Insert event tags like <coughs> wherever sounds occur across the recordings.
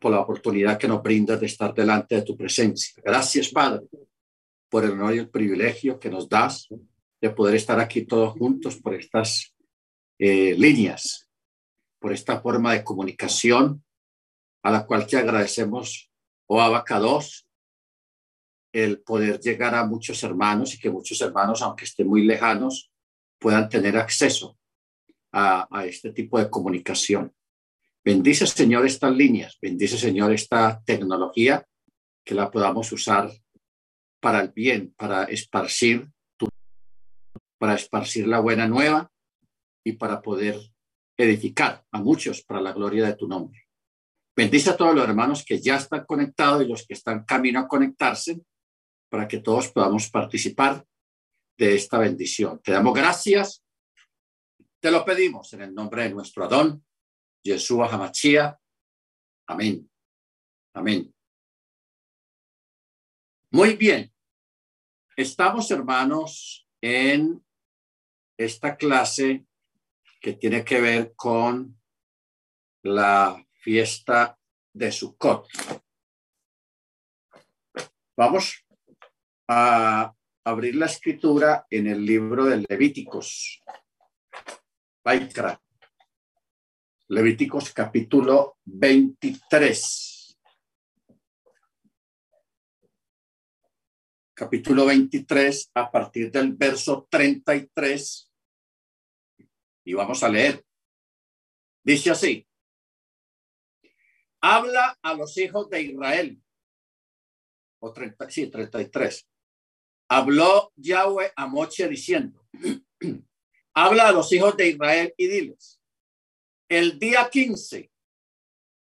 por la oportunidad que nos brindas de estar delante de tu presencia. Gracias, Padre, por el honor y el privilegio que nos das de poder estar aquí todos juntos por estas eh, líneas, por esta forma de comunicación a la cual te agradecemos, oh Abacados, el poder llegar a muchos hermanos y que muchos hermanos, aunque estén muy lejanos, puedan tener acceso a, a este tipo de comunicación. Bendice, Señor, estas líneas, bendice, Señor, esta tecnología, que la podamos usar para el bien, para esparcir tu, para esparcir la buena nueva y para poder edificar a muchos para la gloria de tu nombre. Bendice a todos los hermanos que ya están conectados y los que están camino a conectarse para que todos podamos participar de esta bendición. Te damos gracias. Te lo pedimos en el nombre de nuestro Adón, Yeshua Hamachia. Amén. Amén. Muy bien. Estamos, hermanos, en esta clase que tiene que ver con la fiesta de Sukkot. Vamos a abrir la escritura en el libro de Levíticos. Vaikra. Levíticos capítulo 23. Capítulo 23 a partir del verso 33. Y vamos a leer. Dice así. Habla a los hijos de Israel. O 30, sí, 33. Habló Yahweh a Moche diciendo, <clears throat> habla a los hijos de Israel y diles, el día 15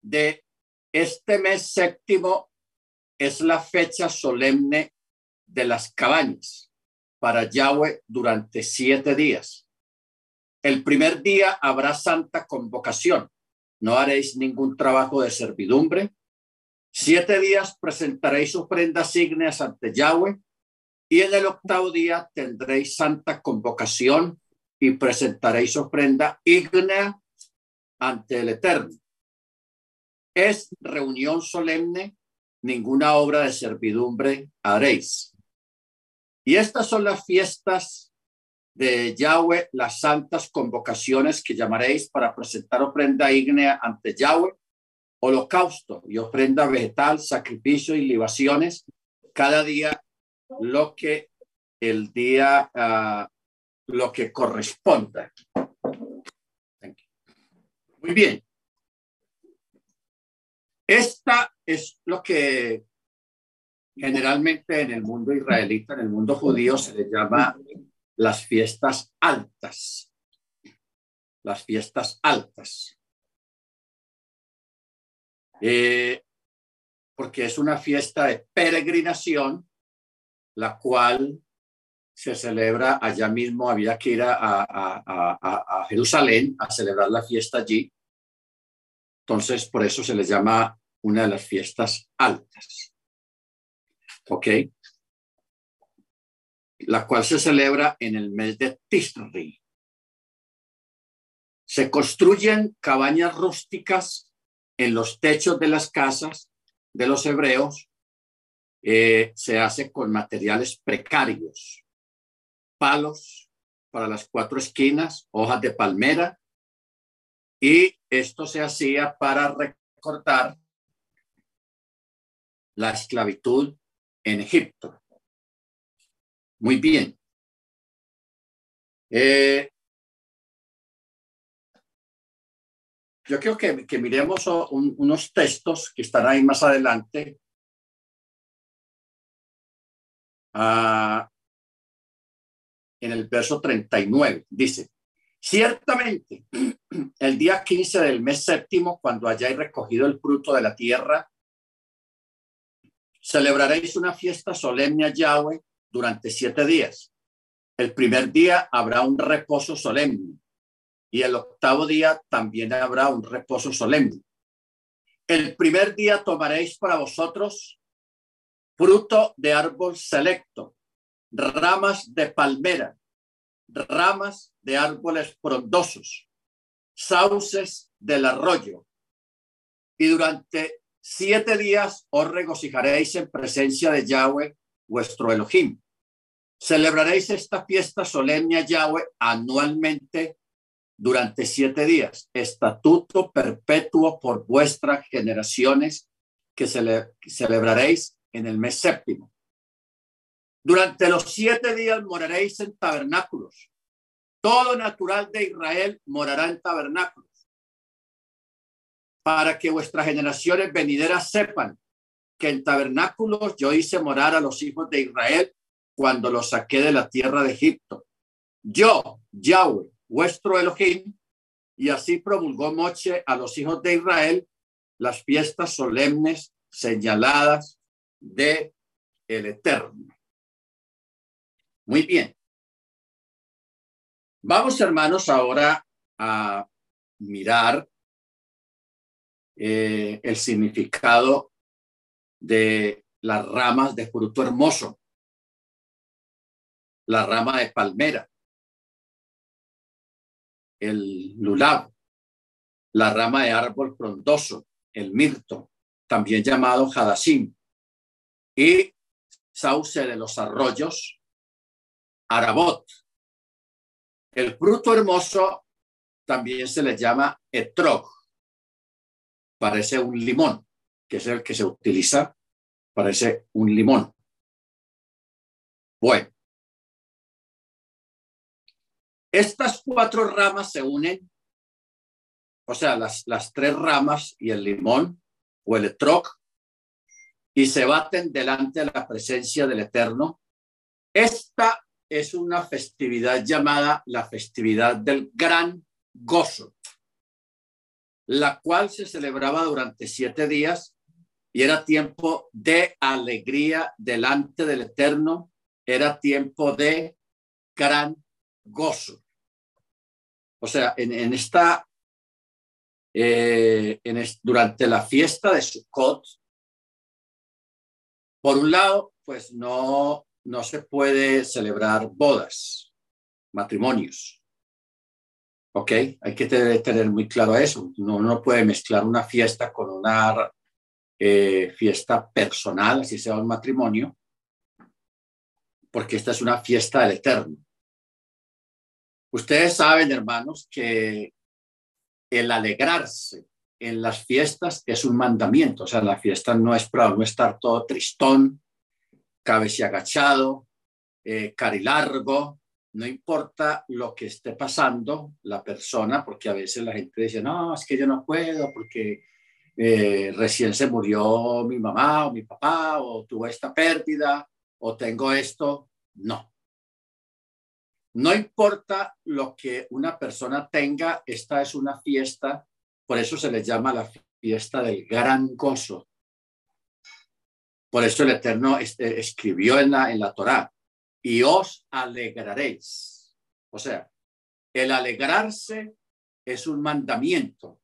de este mes séptimo es la fecha solemne de las cabañas para Yahweh durante siete días. El primer día habrá santa convocación. No haréis ningún trabajo de servidumbre. Siete días presentaréis ofrendas ígneas ante Yahweh y en el octavo día tendréis santa convocación y presentaréis ofrenda ígnea ante el Eterno. Es reunión solemne, ninguna obra de servidumbre haréis. Y estas son las fiestas de Yahweh, las santas convocaciones que llamaréis para presentar ofrenda ígnea ante Yahweh, holocausto y ofrenda vegetal, sacrificio y libaciones, cada día lo que el día, uh, lo que corresponda. Muy bien. Esta es lo que generalmente en el mundo israelita, en el mundo judío, se le llama las fiestas altas. Las fiestas altas. Eh, porque es una fiesta de peregrinación, la cual se celebra allá mismo, había que ir a, a, Jerusalén a celebrar la fiesta allí. Entonces, por eso se les llama una de las fiestas altas. ¿Ok? La cual se celebra en el mes de Tisri. Se construyen cabañas rústicas en los techos de las casas de los hebreos. Eh, se hace con materiales precarios palos para las cuatro esquinas, hojas de palmera, y esto se hacía para recortar la esclavitud en Egipto. Muy bien. Eh, yo creo que, que miremos unos textos que están ahí más adelante. Ah, en el verso 39. Dice, ciertamente, el día 15 del mes séptimo, cuando hayáis recogido el fruto de la tierra, celebraréis una fiesta solemne a Yahweh durante siete días. El primer día habrá un reposo solemne y el octavo día también habrá un reposo solemne. El primer día tomaréis para vosotros fruto de árbol selecto ramas de palmera, ramas de árboles frondosos, sauces del arroyo. Y durante Siete días os regocijaréis en presencia de Yahweh, vuestro Elohim. Celebraréis esta fiesta solemne a Yahweh anualmente durante siete días, estatuto perpetuo por vuestras generaciones que celebraréis en el mes séptimo. Durante los siete días moraréis en tabernáculos. Todo natural de Israel morará en tabernáculos. Para que vuestras generaciones venideras sepan que en tabernáculos yo hice morar a los hijos de Israel cuando los saqué de la tierra de Egipto. Yo, Yahweh, vuestro Elohim, y así promulgó Moche a los hijos de Israel las fiestas solemnes señaladas de el Eterno. Muy bien. Vamos, hermanos, ahora a mirar eh, el significado de las ramas de fruto hermoso, la rama de palmera, el lulab, la rama de árbol frondoso, el mirto, también llamado jadasim, y sauce de los arroyos, arabot. El fruto hermoso también se le llama etrog, parece un limón, que es el que se utiliza, parece un limón. Bueno, estas cuatro ramas se unen, o sea, las, las tres ramas y el limón o el etrog, y se baten delante de la presencia del Eterno. Esta es una festividad llamada la festividad del gran gozo, la cual se celebraba durante siete días y era tiempo de alegría delante del Eterno, era tiempo de gran gozo. O sea, en, esta, eh, en durante la fiesta de Sukkot, por un lado, pues no, no se puede celebrar bodas, matrimonios. ¿Ok? Hay que tener, muy claro eso. No, no puede mezclar una fiesta con una eh, fiesta personal, así sea un matrimonio, porque esta es una fiesta del Eterno. Ustedes saben, hermanos, que el alegrarse en las fiestas es un mandamiento. O sea, la fiesta no es para no estar todo tristón, cabeza agachado, eh, carilargo, no importa lo que esté pasando la persona, porque a veces la gente dice, no, es que yo no puedo porque eh, recién se murió mi mamá o mi papá, o tuve esta pérdida, o tengo esto. No. No importa lo que una persona tenga, esta es una fiesta, por eso se le llama la fiesta del gran gozo. Por eso el Eterno este, escribió en la, en la Torá, y os alegraréis. O sea, el alegrarse es un mandamiento.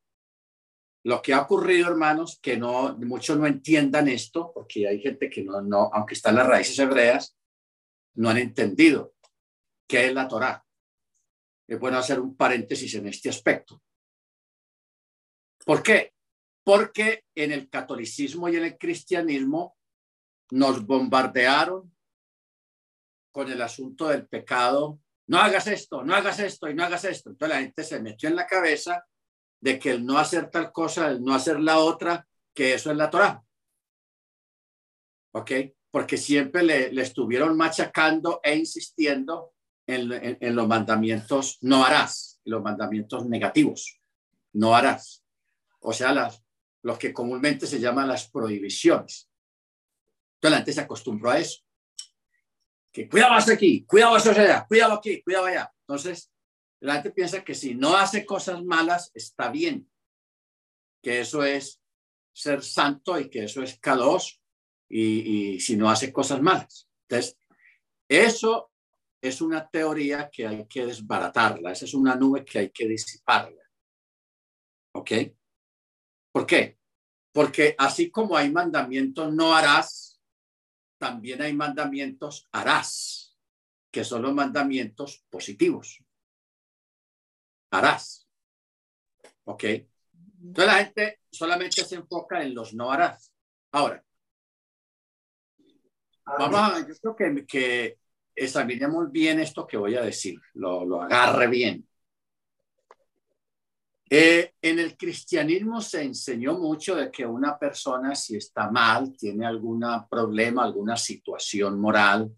Lo que ha ocurrido, hermanos, que no muchos no entiendan esto, porque hay gente que no, no, aunque están las raíces hebreas, no han entendido qué es la Torá. Es bueno hacer un paréntesis en este aspecto. ¿Por qué? Porque en el catolicismo y en el cristianismo nos bombardearon con el asunto del pecado. No hagas esto, no hagas esto y no hagas esto. Entonces la gente se metió en la cabeza de que el no hacer tal cosa, el no hacer la otra, que eso es la Torá. ¿Ok? Porque siempre le, estuvieron machacando e insistiendo en, los mandamientos no harás, los mandamientos negativos, no harás. O sea, las, los que comúnmente se llaman las prohibiciones. Entonces la gente se acostumbró a eso. Que cuidado hasta aquí, cuidado allá, cuidado aquí, cuidado allá. Entonces, la gente piensa que si no hace cosas malas, está bien. Que eso es ser santo y que eso es cados y, y si no hace cosas malas. Entonces, eso es una teoría que hay que desbaratarla, esa es una nube que hay que disiparla. ¿Ok? ¿Por qué? Porque así como hay mandamientos no harás, también hay mandamientos harás, que son los mandamientos positivos. Harás. ¿Ok? Entonces la gente solamente se enfoca en los no harás. Ahora, vamos a, yo creo que, que examinemos bien esto que voy a decir, lo, lo agarre bien. Eh, en el cristianismo se enseñó mucho de que una persona si está mal, tiene algún problema, alguna situación moral,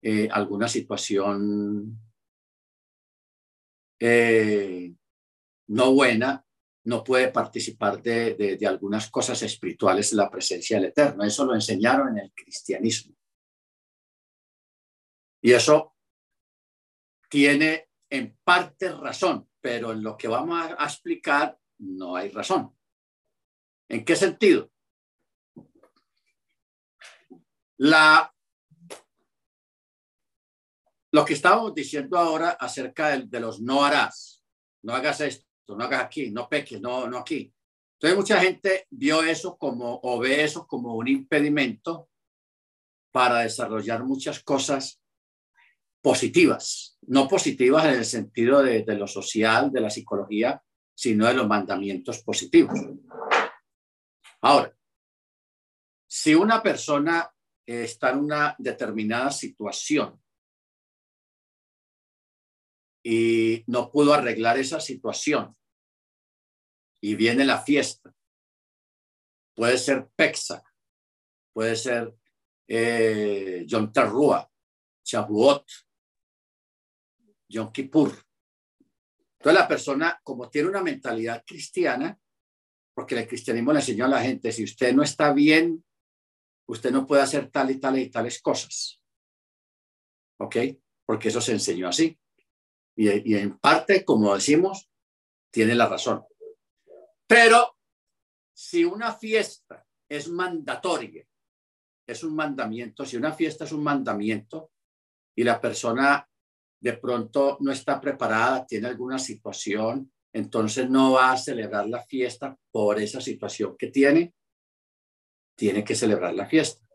eh, alguna situación eh, no buena, no puede participar de, de, algunas cosas espirituales en la presencia del Eterno. Eso lo enseñaron en el cristianismo. Y eso tiene en parte razón, pero en lo que vamos a, explicar no hay razón. ¿En qué sentido? La, lo que estábamos diciendo ahora acerca de, los no harás, no hagas esto, no hagas aquí, no peques, no, no aquí. Entonces mucha gente vio eso como o ve eso como un impedimento para desarrollar muchas cosas positivas, no positivas en el sentido de, lo social, de la psicología, sino de los mandamientos positivos. Ahora, si una persona está en una determinada situación y no pudo arreglar esa situación y viene la fiesta, puede ser Pexa, puede ser eh, John Terrua, Chabuot, Yom Kippur. Entonces la persona, como tiene una mentalidad cristiana, porque el cristianismo le enseñó a la gente, si usted no está bien, usted no puede hacer tal y tal y tales cosas. ¿Ok? Porque eso se enseñó así. Y, en parte, como decimos, tiene la razón. Pero si una fiesta es mandatoria, es un mandamiento, si una fiesta es un mandamiento y la persona de pronto no está preparada, tiene alguna situación, entonces no va a celebrar la fiesta por esa situación que tiene, tiene que celebrar la fiesta.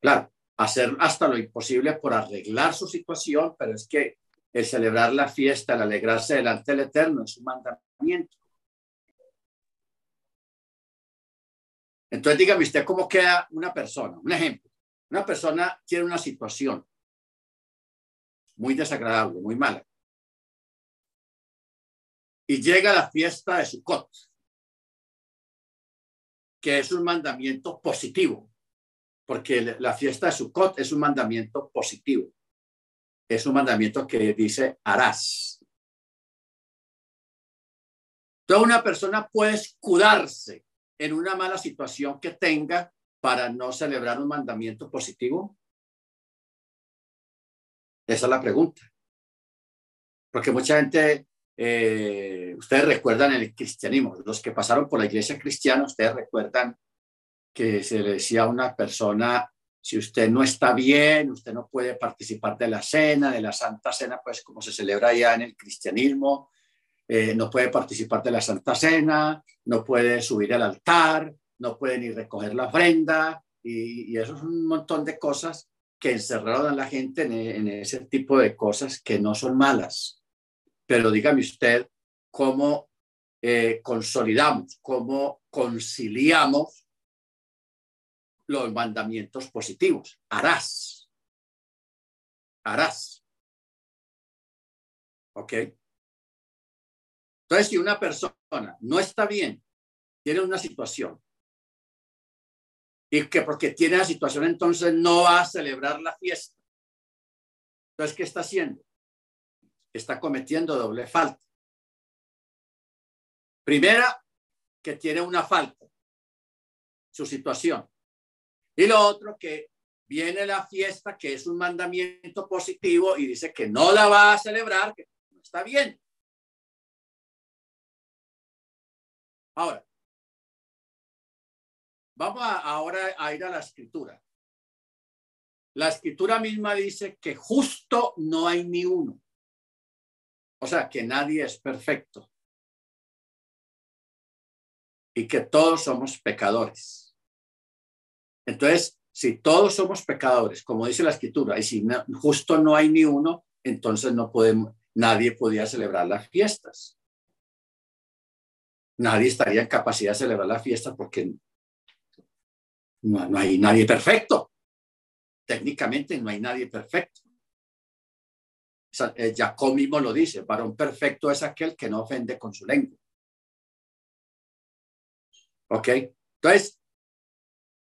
Claro, hacer hasta lo imposible por arreglar su situación, pero es que el celebrar la fiesta, el alegrarse delante del Eterno es un mandamiento. Entonces dígame usted cómo queda una persona. Un ejemplo, una persona tiene una situación muy desagradable, muy mala. Y llega la fiesta de Sukkot, que es un mandamiento positivo, porque la fiesta de Sukkot es un mandamiento positivo. Es un mandamiento que dice harás. Toda una persona puede escudarse en una mala situación que tenga para no celebrar un mandamiento positivo. Esa es la pregunta. Porque mucha gente, eh, ustedes recuerdan el cristianismo, los que pasaron por la iglesia cristiana, ustedes recuerdan que se le decía a una persona, si usted no está bien, usted no puede participar de la cena, de la Santa Cena, pues como se celebra ya en el cristianismo, eh, no puede participar de la Santa Cena, no puede subir al altar, no puede ni recoger la ofrenda, y, y eso es un montón de cosas que encerraron a la gente en, ese tipo de cosas que no son malas. Pero dígame usted cómo eh, consolidamos, cómo conciliamos los mandamientos positivos. Harás. Harás. ¿Ok? Entonces, si una persona no está bien, tiene una situación y que porque tiene la situación entonces no va a celebrar la fiesta. Entonces, ¿qué está haciendo? Está cometiendo doble falta. Primera, que tiene una falta, su situación. Y lo otro, que viene la fiesta, que es un mandamiento positivo, y dice que no la va a celebrar, que no está bien. Ahora, Vamos ahora a ir a la escritura. La escritura misma dice que justo no hay ni uno. O sea, que nadie es perfecto. Y que todos somos pecadores. Entonces, si todos somos pecadores, como dice la escritura, y si justo no hay ni uno, entonces no podemos, nadie podía celebrar las fiestas. nadie estaría en capacidad de celebrar la fiesta porque no, no hay nadie perfecto. Técnicamente no hay nadie perfecto. Eh, Jacob mismo lo dice, varón perfecto es aquel que no ofende con su lengua. ¿Ok? Entonces,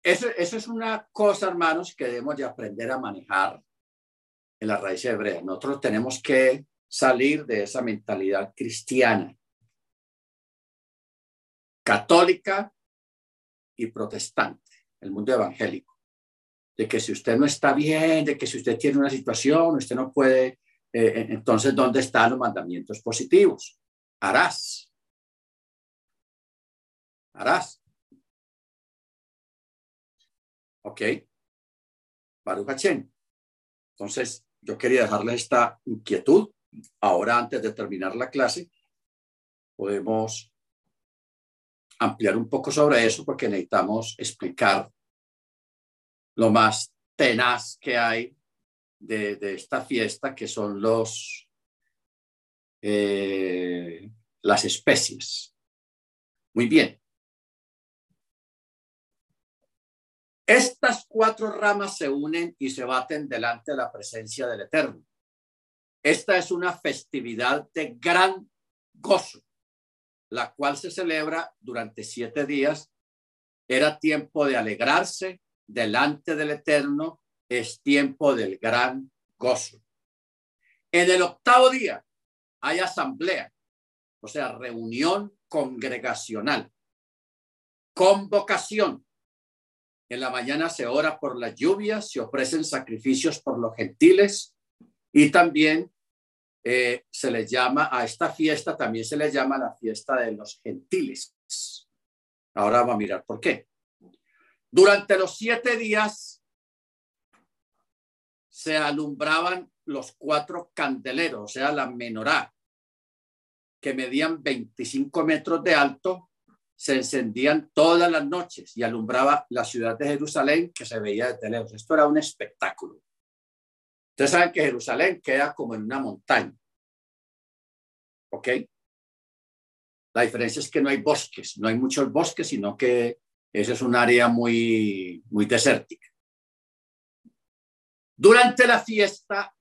eso, eso es una cosa, hermanos, que debemos de aprender a manejar en la raíz hebrea. Nosotros tenemos que salir de esa mentalidad cristiana, católica y protestante, el mundo evangélico, de que si usted no está bien, de que si usted tiene una situación, usted no puede eh, eh, entonces, ¿dónde están los mandamientos positivos? Harás. Harás. ¿Ok? Baruch Entonces, yo quería dejarle esta inquietud. Ahora, antes de terminar la clase, podemos ampliar un poco sobre eso porque necesitamos explicar lo más tenaz que hay de, esta fiesta, que son los, eh, las especies. Muy bien. Estas cuatro ramas se unen y se baten delante de la presencia del Eterno. Esta es una festividad de gran gozo, la cual se celebra durante siete días. Era tiempo de alegrarse delante del Eterno es tiempo del gran gozo. En el octavo día hay asamblea, o sea, reunión congregacional, convocación. En la mañana se ora por las lluvias, se ofrecen sacrificios por los gentiles y también eh, se les llama a esta fiesta, también se le llama la fiesta de los gentiles. Ahora vamos a mirar por qué. Durante los siete días se alumbraban los cuatro candeleros, o sea, la menorá, que medían 25 metros de alto, se encendían todas las noches y alumbraba la ciudad de Jerusalén que se veía desde lejos. Esto era un espectáculo. Ustedes saben que Jerusalén queda como en una montaña. ¿Ok? La diferencia es que no hay bosques, no hay muchos bosques, sino que ese es un área muy, muy desértica. Durante la fiesta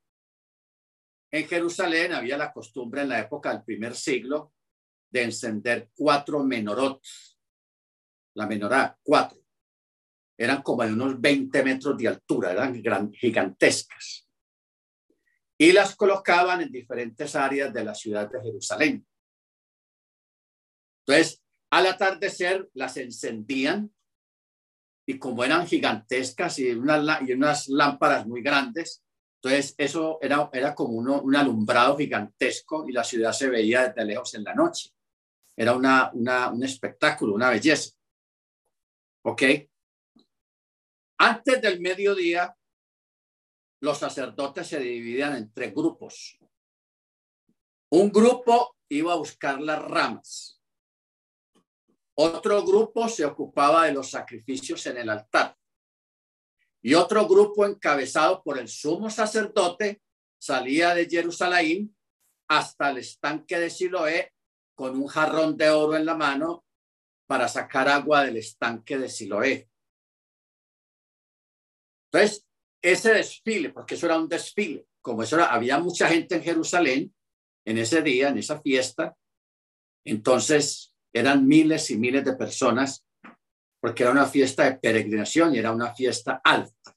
en Jerusalén había la costumbre en la época del primer siglo de encender cuatro menorot. La menorá, cuatro. Eran como de unos 20 metros de altura, eran gigantescas. Y las colocaban en diferentes áreas de la ciudad de Jerusalén. Entonces, al atardecer las encendían y como eran gigantescas y, unas, y unas lámparas muy grandes, entonces eso era, era como uno, un alumbrado gigantesco y la ciudad se veía desde lejos en la noche. Era una, una, un espectáculo, una belleza. ¿Ok? Antes del mediodía, los sacerdotes se dividían en tres grupos. Un grupo iba a buscar las ramas otro grupo se ocupaba de los sacrificios en el altar. Y otro grupo encabezado por el sumo sacerdote salía de Jerusalén hasta el estanque de Siloé con un jarrón de oro en la mano para sacar agua del estanque de Siloé. Entonces, ese desfile, porque eso era un desfile, como eso había mucha gente en Jerusalén en ese día, en esa fiesta, entonces eran miles y miles de personas porque era una fiesta de peregrinación y era una fiesta alta.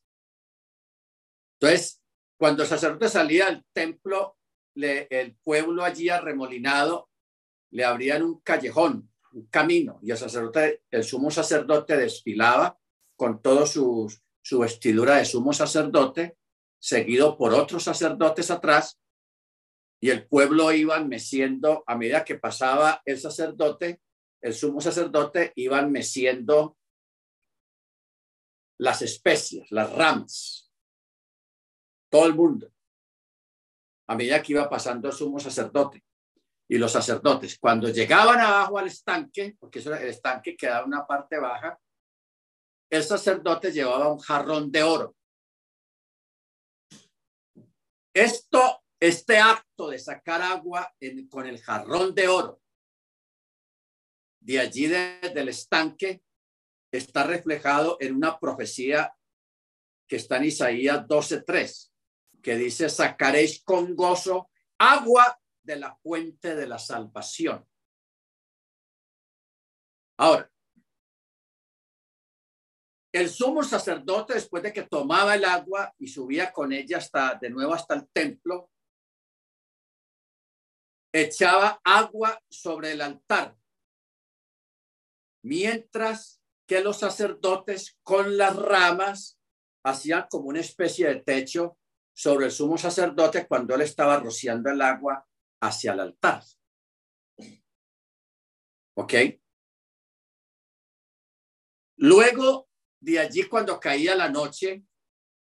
Entonces, cuando el sacerdote salía al templo, el pueblo allí arremolinado le abrían un callejón, un camino, y el sacerdote, el sumo sacerdote desfilaba con todo su, su vestidura de sumo sacerdote, seguido por otros sacerdotes atrás, y el pueblo iba meciendo a medida que pasaba el sacerdote, el sumo sacerdote, iban meciendo las especias, las ramas, todo el mundo, a medida que iba pasando el sumo sacerdote y los sacerdotes. Cuando llegaban abajo al estanque, porque eso, el estanque quedaba una parte baja, el sacerdote llevaba un jarrón de oro. Esto este acto de sacar agua con el jarrón de oro de allí del estanque está reflejado en una profecía que está en Isaías 12:3, que dice, sacaréis con gozo agua de la fuente de la salvación. Ahora, el sumo sacerdote, después de que tomaba el agua y subía con ella hasta de nuevo hasta el templo, echaba agua sobre el altar, mientras que los sacerdotes con las ramas hacían como una especie de techo sobre el sumo sacerdote cuando él estaba rociando el agua hacia el altar. ¿Ok? Luego de allí, cuando caía la noche,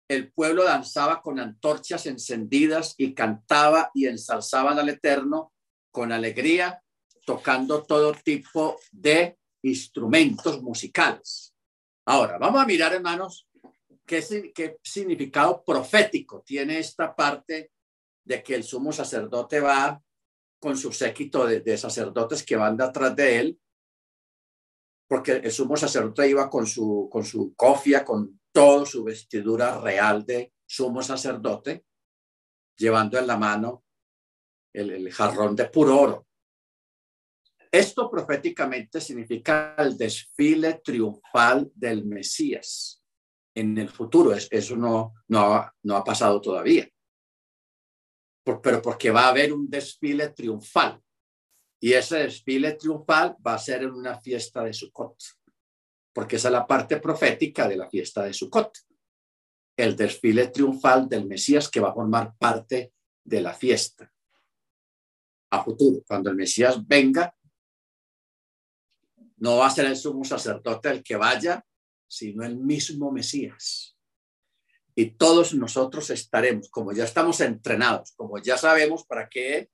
el pueblo danzaba con antorchas encendidas y cantaba y ensalzaban al Eterno con alegría, tocando todo tipo de instrumentos musicales. Ahora, vamos a mirar, hermanos, qué, significado profético tiene esta parte de que el sumo sacerdote va con su séquito de, sacerdotes que van detrás de él, porque el sumo sacerdote iba con su, con su cofia, con toda su vestidura real de sumo sacerdote, llevando en la mano el, jarrón de puro oro. Esto proféticamente significa el desfile triunfal del Mesías en el futuro. Eso no, no, no ha pasado todavía. pero porque va a haber un desfile triunfal. Y ese desfile triunfal va a ser en una fiesta de Sukkot. Porque esa es la parte profética de la fiesta de Sukkot. El desfile triunfal del Mesías que va a formar parte de la fiesta a futuro. Cuando el Mesías venga, no va a ser el sumo sacerdote el que vaya, sino el mismo Mesías. Y todos nosotros estaremos, como ya estamos entrenados, como ya sabemos para qué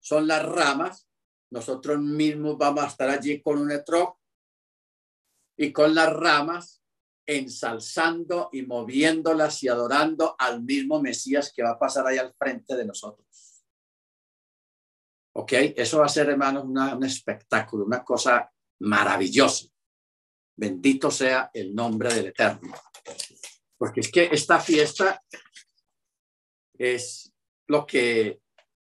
son las ramas, nosotros mismos vamos a estar allí con un etrog y con las ramas ensalzando y moviéndolas y adorando al mismo Mesías que va a pasar ahí al frente de nosotros. ¿Ok? Eso va a ser, hermanos, un espectáculo, una cosa maravillosa. Bendito sea el nombre del Eterno. Porque es que esta fiesta es lo que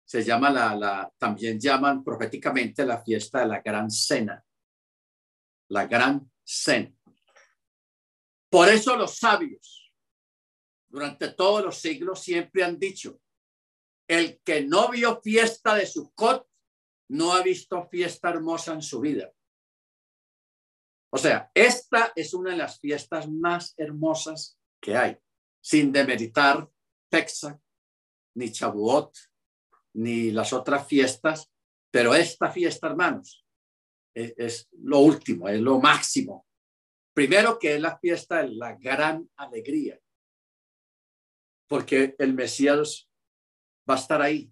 se llama la, también llaman proféticamente la fiesta de la gran cena. La gran cena. Por eso los sabios durante todos los siglos siempre han dicho, el que no vio fiesta de Sukkot no ha visto fiesta hermosa en su vida. O sea, esta es una de las fiestas más hermosas que hay, sin demeritar Texas, ni Chabuot, ni las otras fiestas, pero esta fiesta, hermanos, es, es, lo último, es lo máximo. Primero que es la fiesta de la gran alegría, porque el Mesías va a estar ahí.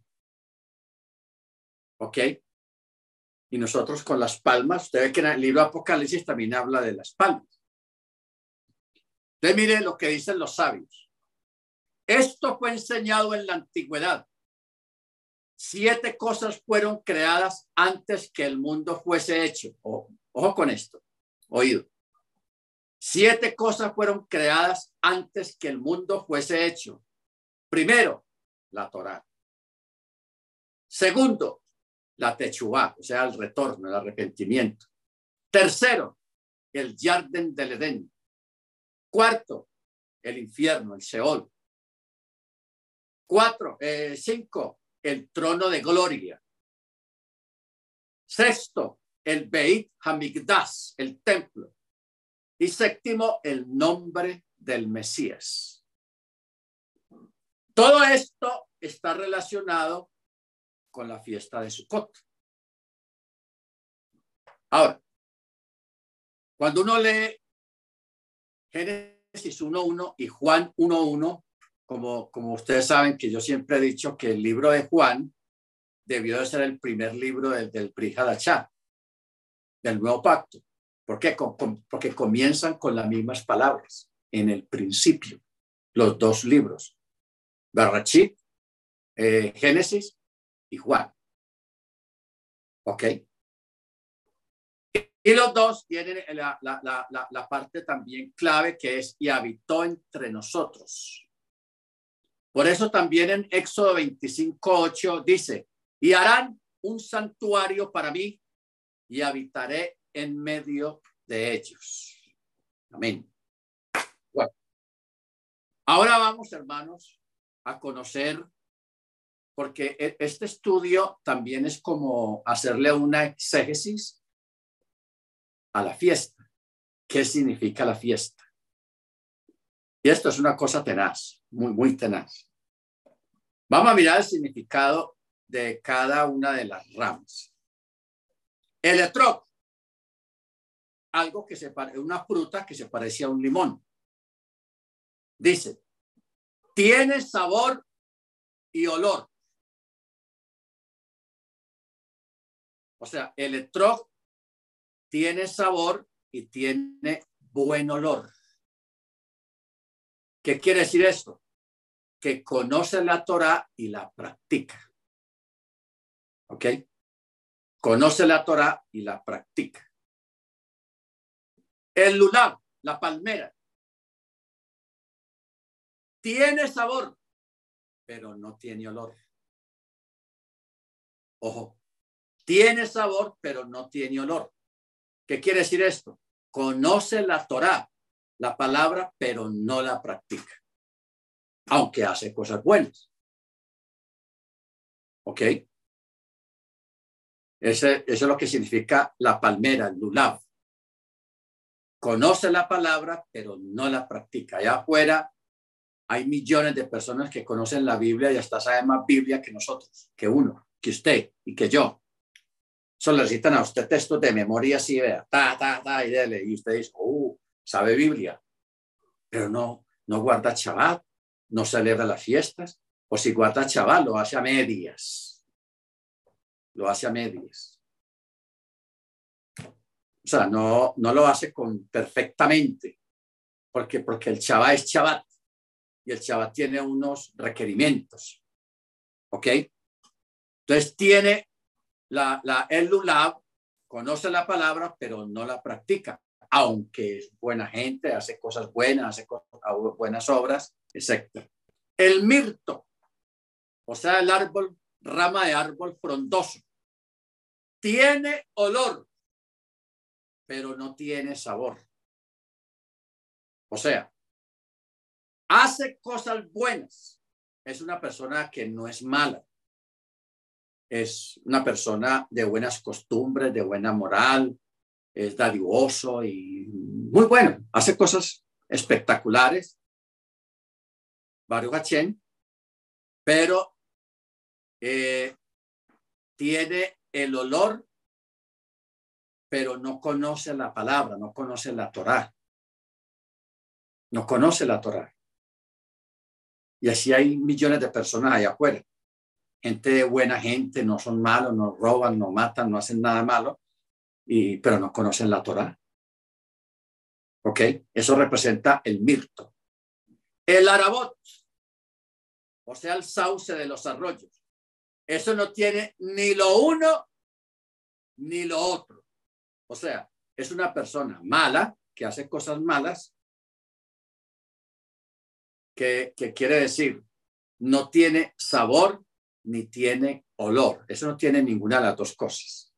¿Ok? Y nosotros con las palmas, usted ve que en el libro Apocalipsis también habla de las palmas. Usted mire lo que dicen los sabios. Esto fue enseñado en la antigüedad. Siete cosas fueron creadas antes que el mundo fuese hecho. ojo con esto, oído. Siete cosas fueron creadas antes que el mundo fuese hecho. Primero, la Torá. Segundo, la techubá, o sea, el retorno, el arrepentimiento. Tercero, el jardín del Edén. Cuarto, el infierno, el Seol. Cuatro, eh, cinco, el trono de gloria. Sexto, el Beit Hamikdash, el templo. Y séptimo, el nombre del Mesías. Todo esto está relacionado con la fiesta de Sukkot. Ahora, cuando uno lee Génesis 1.1 y Juan 1.1, como, como ustedes saben que yo siempre he dicho que el libro de Juan debió de ser el primer libro del, del Prihadachá, del Nuevo Pacto. ¿Por qué? porque comienzan con las mismas palabras en el principio, los dos libros, Barrachit, eh, Génesis y Juan. ¿Ok? Y los dos tienen la, la, la, la, parte también clave que es y habitó entre nosotros. Por eso también en Éxodo 25.8 dice, y harán un santuario para mí y habitaré en medio de ellos. Amén. Bueno, ahora vamos, hermanos, a conocer, porque e, este estudio también es como hacerle una exégesis a la fiesta. ¿Qué significa la fiesta? Y esto es una cosa tenaz, muy, muy tenaz. Vamos a mirar el significado de cada una de las ramas. Electro, algo que se parece, una fruta que se parecía a un limón. Dice, tiene sabor y olor. O sea, el etrog tiene sabor y tiene buen olor. ¿Qué quiere decir esto? Que conoce la Torah y la practica. ¿Ok? Conoce la Torah y la practica. El lunar, la palmera, tiene sabor, pero no tiene olor. Ojo, tiene sabor, pero no tiene olor. ¿Qué quiere decir esto? Conoce la Torah, la palabra, pero no la practica, aunque hace cosas buenas. ¿Ok? Ese, eso es lo que significa la palmera, el lulav. Conoce la palabra, pero no la practica. Allá afuera hay millones de personas que conocen la Biblia y hasta saben más Biblia que nosotros, que uno, que usted y que yo. Solo necesitan a usted textos de memoria así, vea, ta, ta, ta, y dele. Y usted dice, oh, sabe Biblia, pero no, no guarda chaval, no celebra las fiestas, o si guarda chaval, lo hace a medias. Lo hace a medias. O sea, no, no lo hace con perfectamente, porque, porque el chaval es chaval y el chaval tiene unos requerimientos. ¿Ok? Entonces tiene la, la, el Lulab conoce la palabra, pero no la practica, aunque es buena gente, hace cosas buenas, hace buenas obras, etc. El mirto, o sea, el árbol, rama de árbol frondoso, tiene olor, pero no tiene sabor. O sea, hace cosas buenas. Es una persona que no es mala, es una persona de buenas costumbres, de buena moral, es dadivoso y muy bueno, hace cosas espectaculares, Baruch pero eh, tiene el olor, pero no conoce la palabra, no conoce la Torah, no conoce la Torah. Y así hay millones de personas allá afuera gente buena gente, no son malos, no roban, no matan, no hacen nada malo, y, pero no conocen la Torah. ¿Ok? Eso representa el mirto. El arabot, o sea, el sauce de los arroyos. Eso no tiene ni lo uno ni lo otro. O sea, es una persona mala que hace cosas malas, que, que quiere decir, no tiene sabor ni tiene olor. Eso no tiene ninguna de las dos cosas.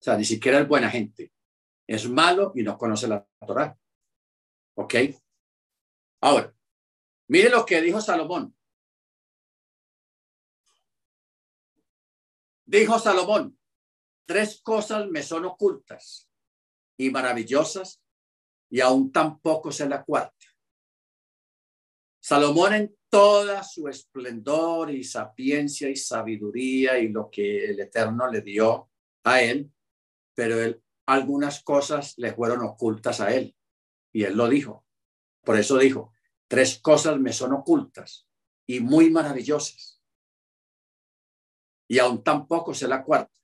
O sea, ni siquiera es buena gente. Es malo y no conoce la Torah. ¿Ok? Ahora, mire lo que dijo Salomón. Dijo Salomón, tres cosas me son ocultas y maravillosas y aún tampoco sé la cuarta. Salomón en toda su esplendor y sapiencia y sabiduría y lo que el Eterno le dio a él, pero algunas cosas le fueron ocultas a él y él lo dijo. Por eso dijo, tres cosas me son ocultas y muy maravillosas. Y aún tampoco sé la cuarta.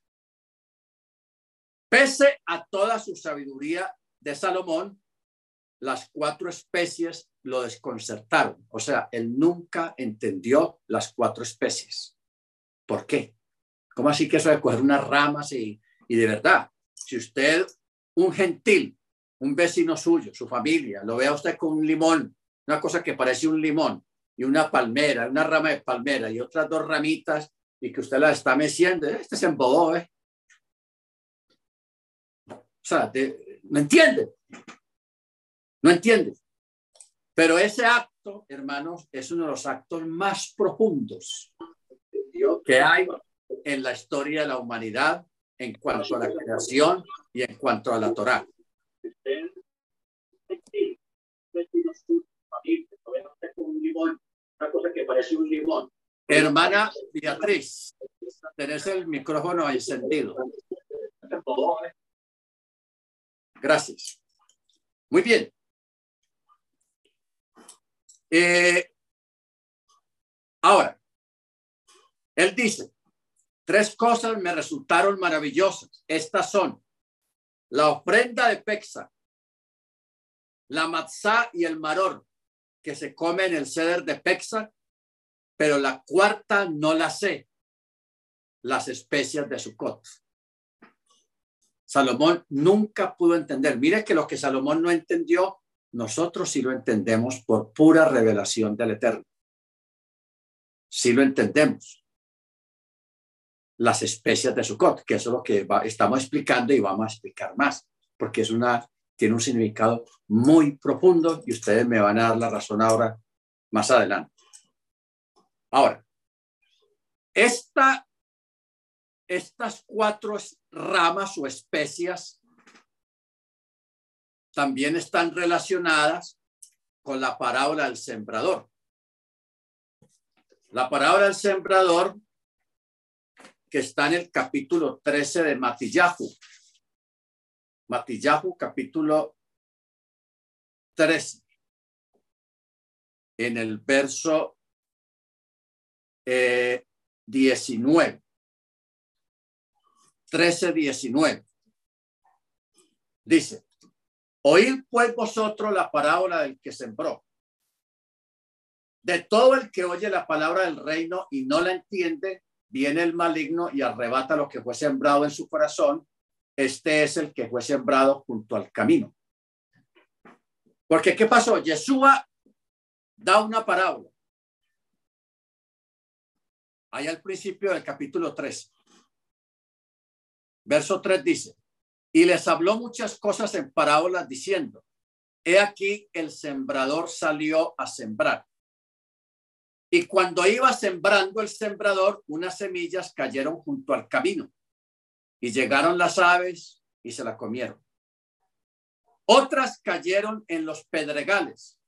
Pese a toda su sabiduría de Salomón, las cuatro especies lo desconcertaron. O sea, él nunca entendió las cuatro especies. ¿Por qué? ¿Cómo así que eso de coger unas ramas y, y de verdad? si usted, un gentil, un vecino suyo, su familia, lo vea usted con un limón, una cosa que parece un limón y una palmera, una rama de palmera y otras dos ramitas y que usted la está meciendo, este se embobó, ¿eh? O sea, no entiende, no entiende. Pero ese acto, hermanos, es uno de los actos más profundos que hay en la historia de la humanidad en cuanto a la creación y en cuanto a la Torá. Una cosa que parece un limón. Hermana Beatriz, tenés el micrófono encendido. Gracias. Muy bien. Eh, ahora, él dice, tres cosas me resultaron maravillosas. Estas son la ofrenda de Pexa, la matzá y el maror que se come en el ceder de Pexa, pero la cuarta no la sé, las especias de Sucot. Salomón nunca pudo entender. Mire que lo que Salomón no entendió, nosotros sí lo entendemos por pura revelación del Eterno. Sí lo entendemos. Las especias de Sukkot, que eso es lo que estamos explicando y vamos a explicar más, porque es una, tiene un significado muy profundo y ustedes me van a dar la razón ahora, más adelante. Ahora, esta, estas cuatro ramas o especias también están relacionadas con la parábola del sembrador. La parábola del sembrador que está en el capítulo 13 de Matillahu. Matillahu, capítulo 13. En el verso eh, 19. 13, 19. Dice, Oíd pues vosotros la parábola del que sembró. De todo el que oye la palabra del reino y no la entiende, viene el maligno y arrebata lo que fue sembrado en su corazón. Este es el que fue sembrado junto al camino. Porque, ¿qué pasó? Yeshua da una parábola. Ahí al principio del capítulo 3. Verso 3 dice, y les habló muchas cosas en parábolas diciendo, he aquí el sembrador salió a sembrar. Y cuando iba sembrando el sembrador, unas semillas cayeron junto al camino y llegaron las aves y se la comieron. Otras cayeron en los pedregales,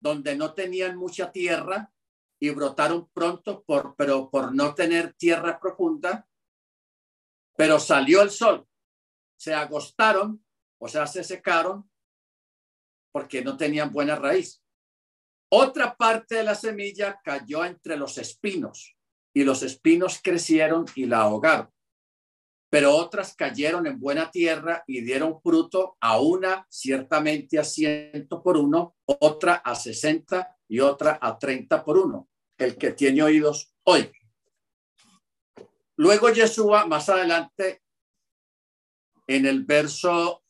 donde no tenían mucha tierra y brotaron pronto, por, pero por no tener tierra profunda, pero salió el sol se agostaron, o sea, se secaron porque no tenían buena raíz. Otra parte de la semilla cayó entre los espinos y los espinos crecieron y la ahogaron. Pero otras cayeron en buena tierra y dieron fruto a una ciertamente a ciento por uno, otra a sesenta y otra a treinta por uno. El que tiene oídos, hoy. Luego Yeshua más adelante en el verso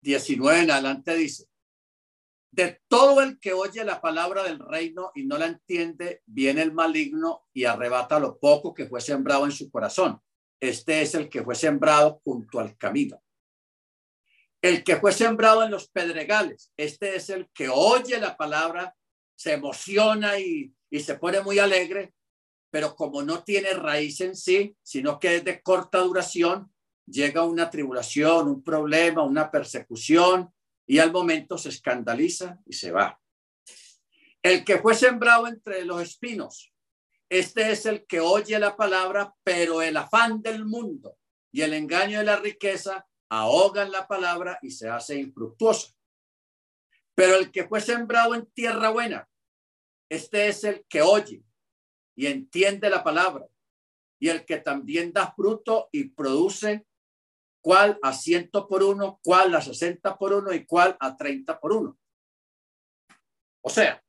19 en adelante dice, de todo el que oye la palabra del reino y no la entiende, viene el maligno y arrebata lo poco que fue sembrado en su corazón. Este es el que fue sembrado junto al camino. El que fue sembrado en los pedregales, este es el que oye la palabra, se emociona y, y se pone muy alegre, pero como no tiene raíz en sí, sino que es de corta duración, llega una tribulación, un problema, una persecución y al momento se escandaliza y se va. El que fue sembrado entre los espinos, este es el que oye la palabra, pero el afán del mundo y el engaño de la riqueza ahogan la palabra y se hace infructuosa. Pero el que fue sembrado en tierra buena, este es el que oye y entiende la palabra, y el que también da fruto y produce cuál a ciento por uno, cuál a sesenta por uno y cuál a treinta por uno. O sea,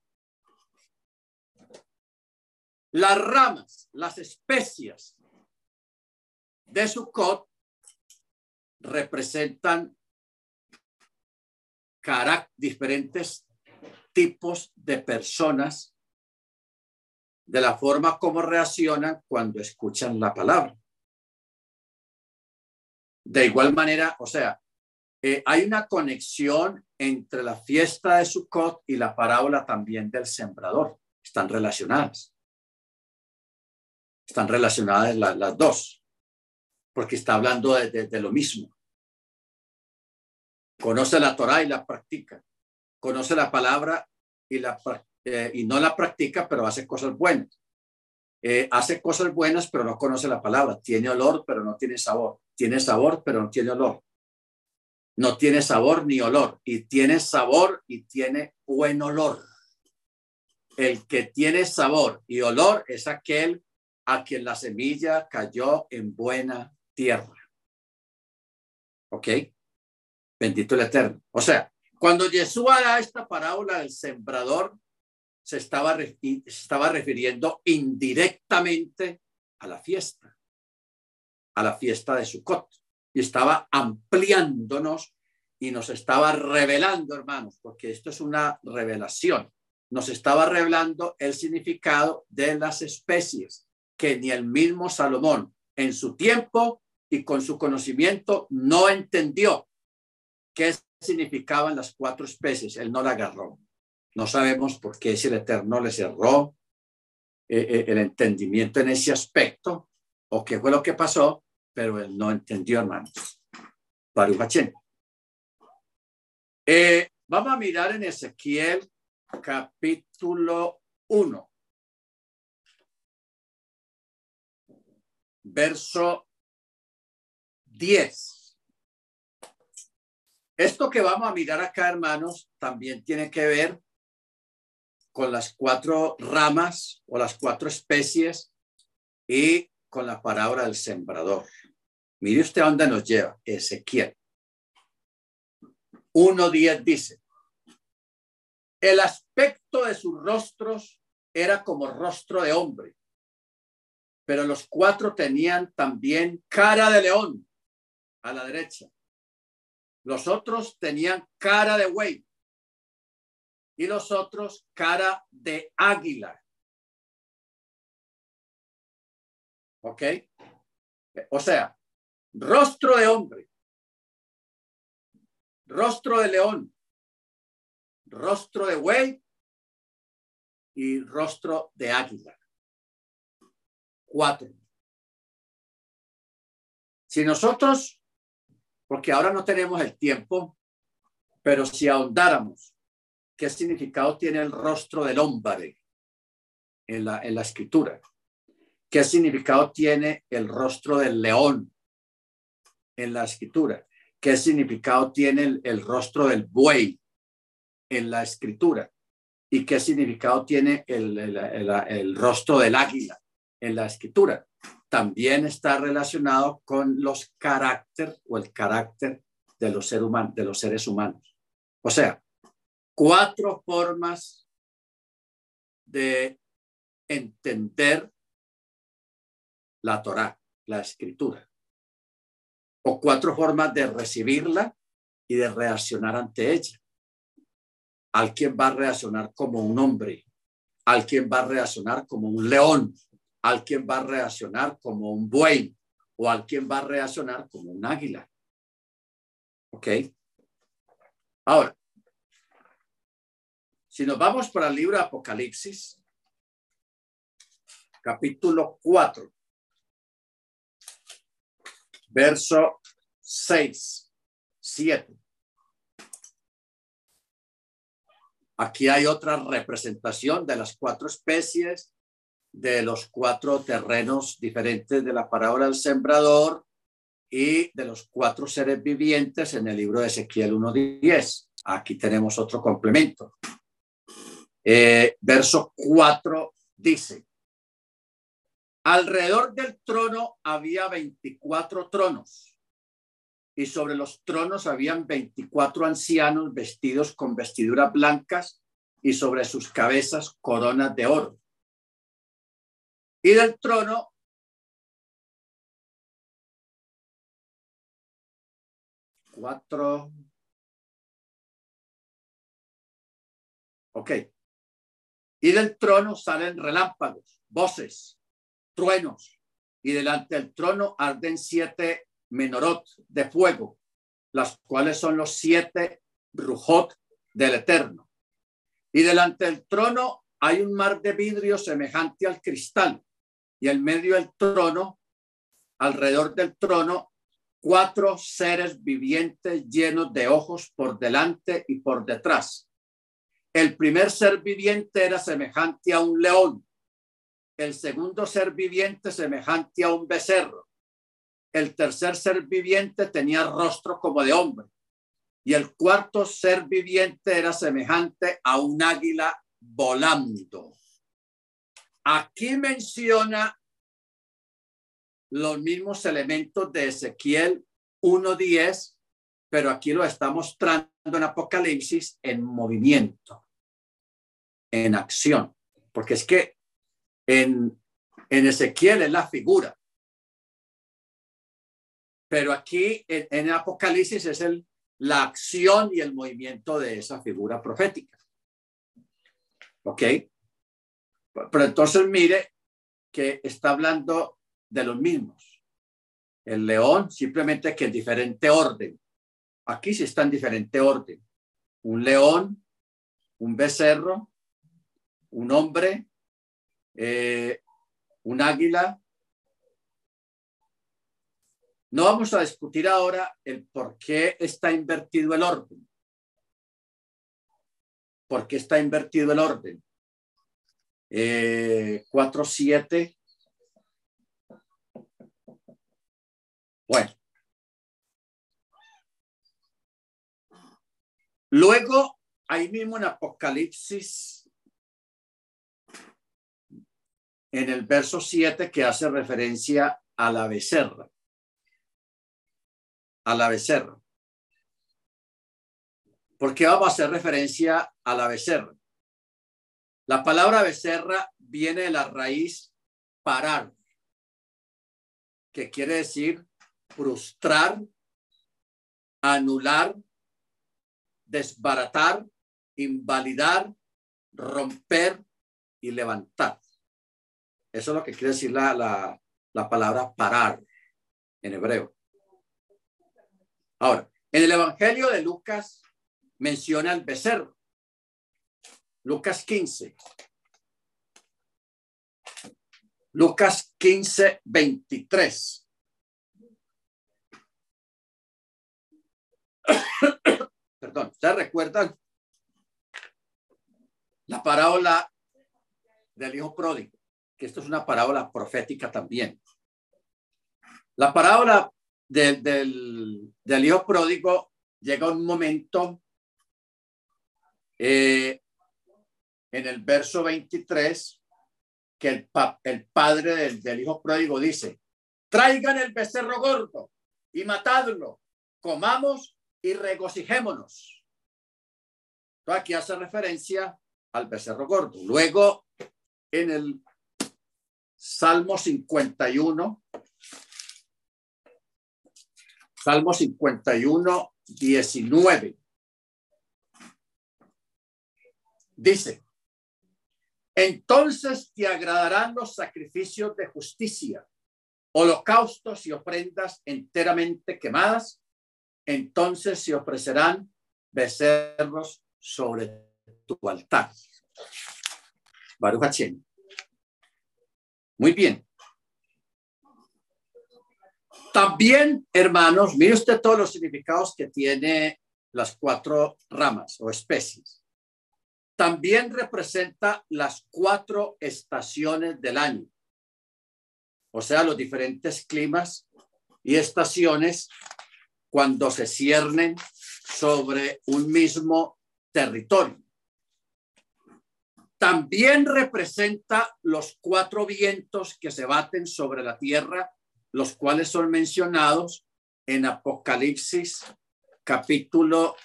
las ramas, las especias de Sukkot representan diferentes tipos de personas de la forma como reaccionan cuando escuchan la palabra. De igual manera, o sea, eh, hay una conexión entre la fiesta de Sukkot y la parábola también del sembrador. Están relacionadas. Están relacionadas las dos, porque está hablando de, lo mismo. Conoce la Torah y la practica. Conoce la palabra y, la, eh, y no la practica, pero hace cosas buenas. Eh, hace cosas buenas, pero no conoce la palabra. Tiene olor, pero no tiene sabor. Tiene sabor, pero no tiene olor no tiene sabor ni olor, y tiene sabor y tiene buen olor. El que tiene sabor y olor es aquel a quien la semilla cayó en buena tierra. ¿Ok? Bendito el Eterno. O sea, cuando Jesús da esta parábola del sembrador, se estaba, se estaba refiriendo indirectamente a la fiesta, a la fiesta de Sukkot y estaba ampliándonos y nos estaba revelando, hermanos, porque esto es una revelación. Nos estaba revelando el significado de las especies que ni el mismo Salomón en su tiempo y con su conocimiento no entendió qué significaban las cuatro especies. Él no la agarró. No sabemos por qué si el Eterno le cerró eh, eh, el entendimiento en ese aspecto o qué fue lo que pasó, pero él no entendió, hermanos. Baruch eh, vamos a mirar en Ezequiel capítulo 1, verso 10. Esto que vamos a mirar acá, hermanos, también tiene que ver con las cuatro ramas o las cuatro especies y con la palabra del sembrador. Mire usted dónde nos lleva Ezequiel. 1.10 dice, el aspecto de sus rostros era como rostro de hombre, pero los cuatro tenían también cara de león a la derecha. Los otros tenían cara de buey y los otros cara de águila. ¿Ok? O sea, rostro de hombre, rostro de león, rostro de buey y rostro de águila. Cuatro. Si nosotros, porque ahora no tenemos el tiempo, pero si ahondáramos, ¿qué significado tiene el rostro del hombre en la, escritura? ¿Qué significado tiene el rostro del león en la escritura? ¿Qué significado tiene el, rostro del buey en la escritura? ¿Y qué significado tiene el, rostro del águila en la escritura? También está relacionado con los carácter o el carácter de los seres humanos. O sea, cuatro formas de entender la Torah, la escritura o cuatro formas de recibirla y de reaccionar ante ella. Alguien va a reaccionar como un hombre, alguien va a reaccionar como un león, alguien va a reaccionar como un buey o alguien va a reaccionar como un águila. ¿Ok? Ahora, si nos vamos para el libro de Apocalipsis, capítulo 4, verso 6, 7. Aquí hay otra representación de las cuatro especies, de los cuatro terrenos diferentes de la parábola del sembrador y de los cuatro seres vivientes en el libro de Ezequiel 1.10. Aquí tenemos otro complemento. Eh, verso 4 dice, Alrededor del trono había 24 tronos y sobre los tronos habían 24 ancianos vestidos con vestiduras blancas y sobre sus cabezas coronas de oro. Y del trono cuatro. Ok. Y del trono salen relámpagos, voces, truenos, y delante del trono arden siete menorot de fuego, las cuales son los siete rujot del Eterno. Y delante del trono hay un mar de vidrio semejante al cristal, y en medio del trono, alrededor del trono, cuatro seres vivientes llenos de ojos por delante y por detrás. El primer ser viviente era semejante a un león, el segundo ser viviente semejante a un becerro, el tercer ser viviente tenía rostro como de hombre. Y el cuarto ser viviente era semejante a un águila volando. Aquí menciona los mismos elementos de Ezequiel 1.10, pero aquí lo está mostrando en Apocalipsis en movimiento, en acción, porque es que en, en Ezequiel es la figura, pero aquí en, Apocalipsis es el, la acción y el movimiento de esa figura profética. ¿Ok? Pero entonces mire que está hablando de los mismos. El león simplemente que en diferente orden. Aquí sí está en diferente orden. Un león, un becerro, un hombre, eh, un águila. No vamos a discutir ahora el por qué está invertido el orden. ¿Por qué está invertido el orden? Eh, 4, 7. Bueno. Luego, ahí mismo en Apocalipsis, en el verso 7 que hace referencia a la becerra. A la becerra. ¿Por qué vamos a hacer referencia a la becerra? La palabra becerra viene de la raíz parar, que quiere decir frustrar, anular, desbaratar, invalidar, romper y levantar. Eso es lo que quiere decir la, la, la palabra parar en hebreo. Ahora, en el Evangelio de Lucas menciona el becerro. Lucas 15. Lucas 15, 23. <coughs> Perdón, ¿se recuerdan la parábola del hijo pródigo? Que esto es una parábola profética también. La parábola del, del, hijo pródigo llega un momento eh, en el verso 23 que el, el padre del, del, hijo pródigo dice, traigan el becerro gordo y matadlo, comamos y regocijémonos. Aquí hace referencia al becerro gordo. Luego, en el Salmo 51, Salmo 51, 19. Dice, entonces te agradarán los sacrificios de justicia, holocaustos y ofrendas enteramente quemadas, entonces se ofrecerán becerros sobre tu altar. Baruch Muy bien. También, hermanos, mire usted todos los significados que tiene las cuatro ramas o especies. También representa las cuatro estaciones del año, o sea, los diferentes climas y estaciones cuando se ciernen sobre un mismo territorio. También representa los cuatro vientos que se baten sobre la tierra, los cuales son mencionados en Apocalipsis capítulo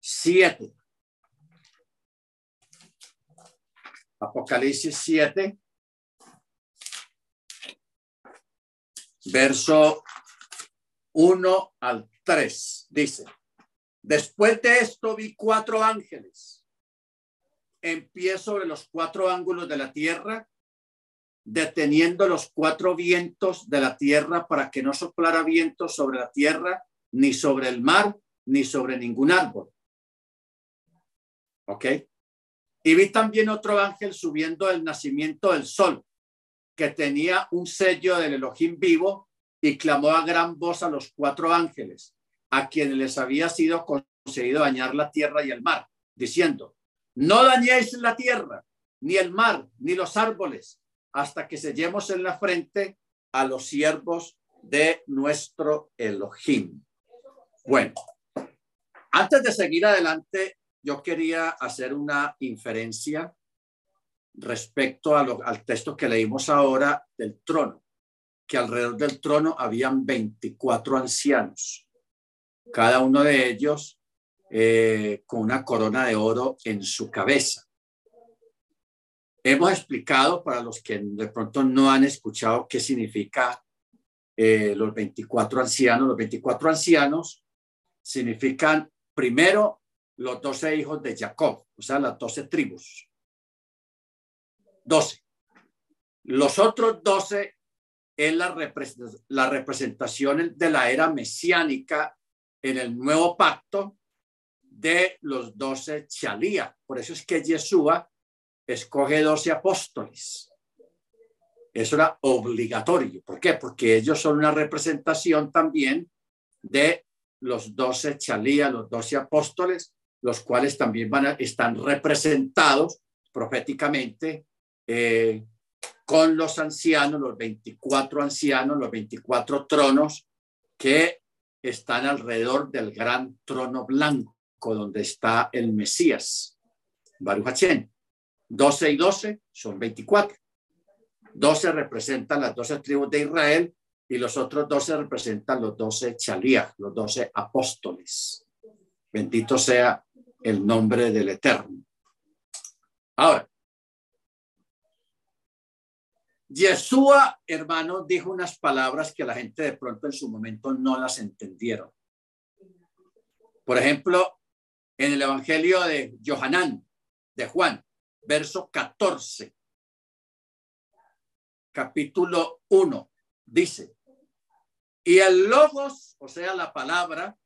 7. Apocalipsis 7, verso 1 al 3 dice, después de esto vi cuatro ángeles en pie sobre los cuatro ángulos de la tierra, deteniendo los cuatro vientos de la tierra para que no soplara viento sobre la tierra, ni sobre el mar, ni sobre ningún árbol. ¿Ok? Y vi también otro ángel subiendo del nacimiento del sol, que tenía un sello del Elohim vivo y clamó a gran voz a los cuatro ángeles, a quienes les había sido concedido dañar la tierra y el mar, diciendo, no dañéis la tierra, ni el mar, ni los árboles, hasta que sellemos en la frente a los siervos de nuestro Elohim. Bueno, antes de seguir adelante, yo quería hacer una inferencia respecto al texto que leímos ahora del trono, que alrededor del trono habían 24 ancianos, cada uno de ellos eh, con una corona de oro en su cabeza. Hemos explicado para los que de pronto no han escuchado qué significa eh, los 24 ancianos. Los 24 ancianos significan primero los 12 hijos de Jacob, o sea, las 12 tribus. 12. Los otros 12 es la, la representación de la era mesiánica en el nuevo pacto de los 12 chalía. Por eso es que Yeshua escoge 12 apóstoles. Eso era obligatorio. ¿Por qué? Porque ellos son una representación también de los 12 chalía, los 12 apóstoles, los cuales también van a, están representados proféticamente eh, con los ancianos, los 24 ancianos, los 24 tronos que están alrededor del gran trono blanco donde está el Mesías. Baruch 12 y 12 son 24. 12 representan las 12 tribus de Israel y los otros 12 representan los 12 chalías, los 12 apóstoles. Bendito sea el nombre del Eterno. Ahora, Yeshua, hermano, dijo unas palabras que la gente de pronto en su momento no las entendieron. Por ejemplo, en el Evangelio de Johanán, de Juan, verso 14, capítulo 1, dice, y el logos, o sea, la palabra,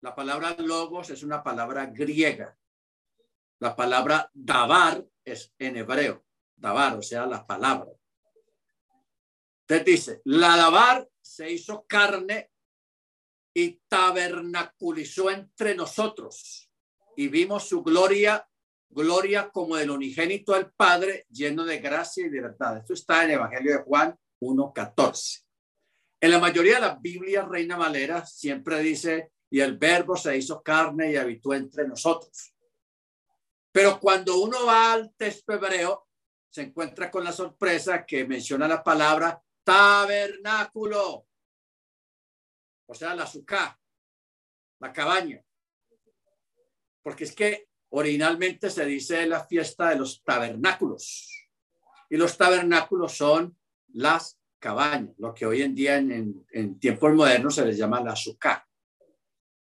la palabra logos es una palabra griega. La palabra dabar es en hebreo, dabar, o sea, la palabra. Entonces dice, la dabar se hizo carne y tabernaculizó entre nosotros y vimos su gloria, gloria como del unigénito al Padre, lleno de gracia y de verdad. Esto está en el Evangelio de Juan 1.14. En la mayoría de las Biblias, Reina Valera siempre dice, y el verbo se hizo carne y habitó entre nosotros. Pero cuando uno va al texto hebreo, se encuentra con la sorpresa que menciona la palabra tabernáculo o sea, la suká, la cabaña. Porque es que originalmente se dice la fiesta de los tabernáculos. Y los tabernáculos son las cabañas, lo que hoy en día en, en, tiempos modernos se les llama la suká.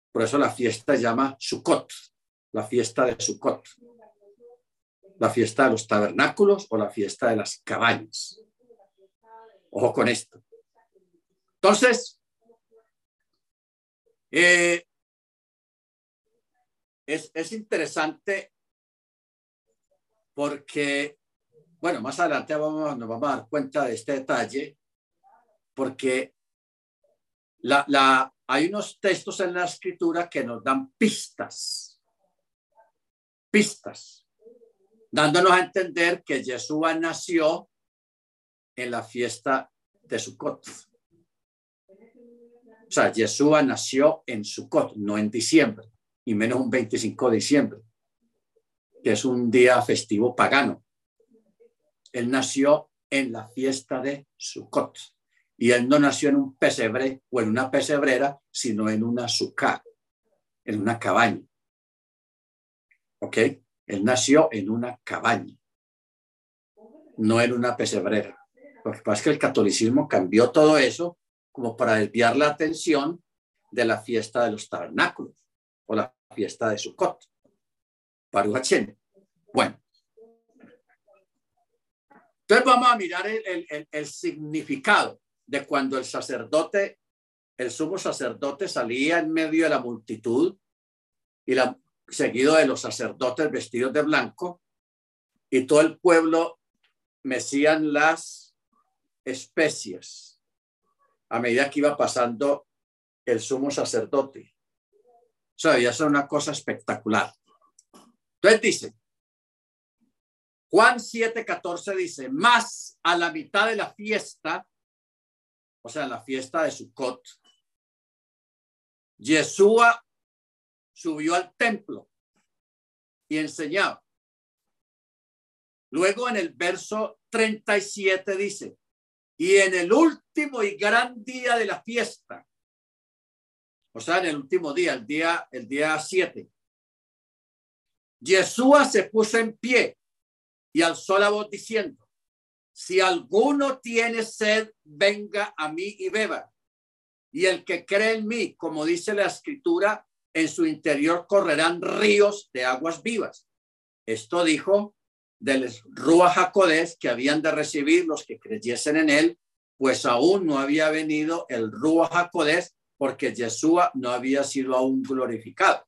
Por eso la fiesta se llama Sukkot, la fiesta de Sukkot. La fiesta de los tabernáculos o la fiesta de las cabañas. Ojo con esto. Entonces, eh, es, es interesante porque, bueno, más adelante vamos, nos vamos a dar cuenta de este detalle, porque la, la, hay unos textos en la escritura que nos dan pistas, pistas, dándonos a entender que Yeshua nació en la fiesta de Sukkot. O sea, Yeshua nació en Sukkot, no en diciembre, y menos un 25 de diciembre, que es un día festivo pagano. Él nació en la fiesta de Sukkot. Y él no nació en un pesebre o en una pesebrera, sino en una sukkah, en una cabaña. ¿Ok? Él nació en una cabaña, no en una pesebrera. Lo que pasa es que el catolicismo cambió todo eso como para desviar la atención de la fiesta de los tabernáculos o la fiesta de Sukkot. Baruch Bueno. Entonces vamos a mirar el, significado de cuando el sacerdote, el sumo sacerdote salía en medio de la multitud y la, seguido de los sacerdotes vestidos de blanco y todo el pueblo mecían las especies a medida que iba pasando el sumo sacerdote. O sea, ya es una cosa espectacular. Entonces dice, Juan 7:14 dice, más a la mitad de la fiesta, o sea, la fiesta de Sukkot, Yeshua subió al templo y enseñaba. Luego en el verso 37 dice, y en el último y gran día de la fiesta, o sea, en el último día, el día, el día 7, Yeshua se puso en pie y alzó la voz diciendo, si alguno tiene sed, venga a mí y beba. Y el que cree en mí, como dice la escritura, en su interior correrán ríos de aguas vivas. Esto dijo del Rúa Jacodés que habían de recibir los que creyesen en él, pues aún no había venido el Rúa Jacodés porque Yeshua no había sido aún glorificado.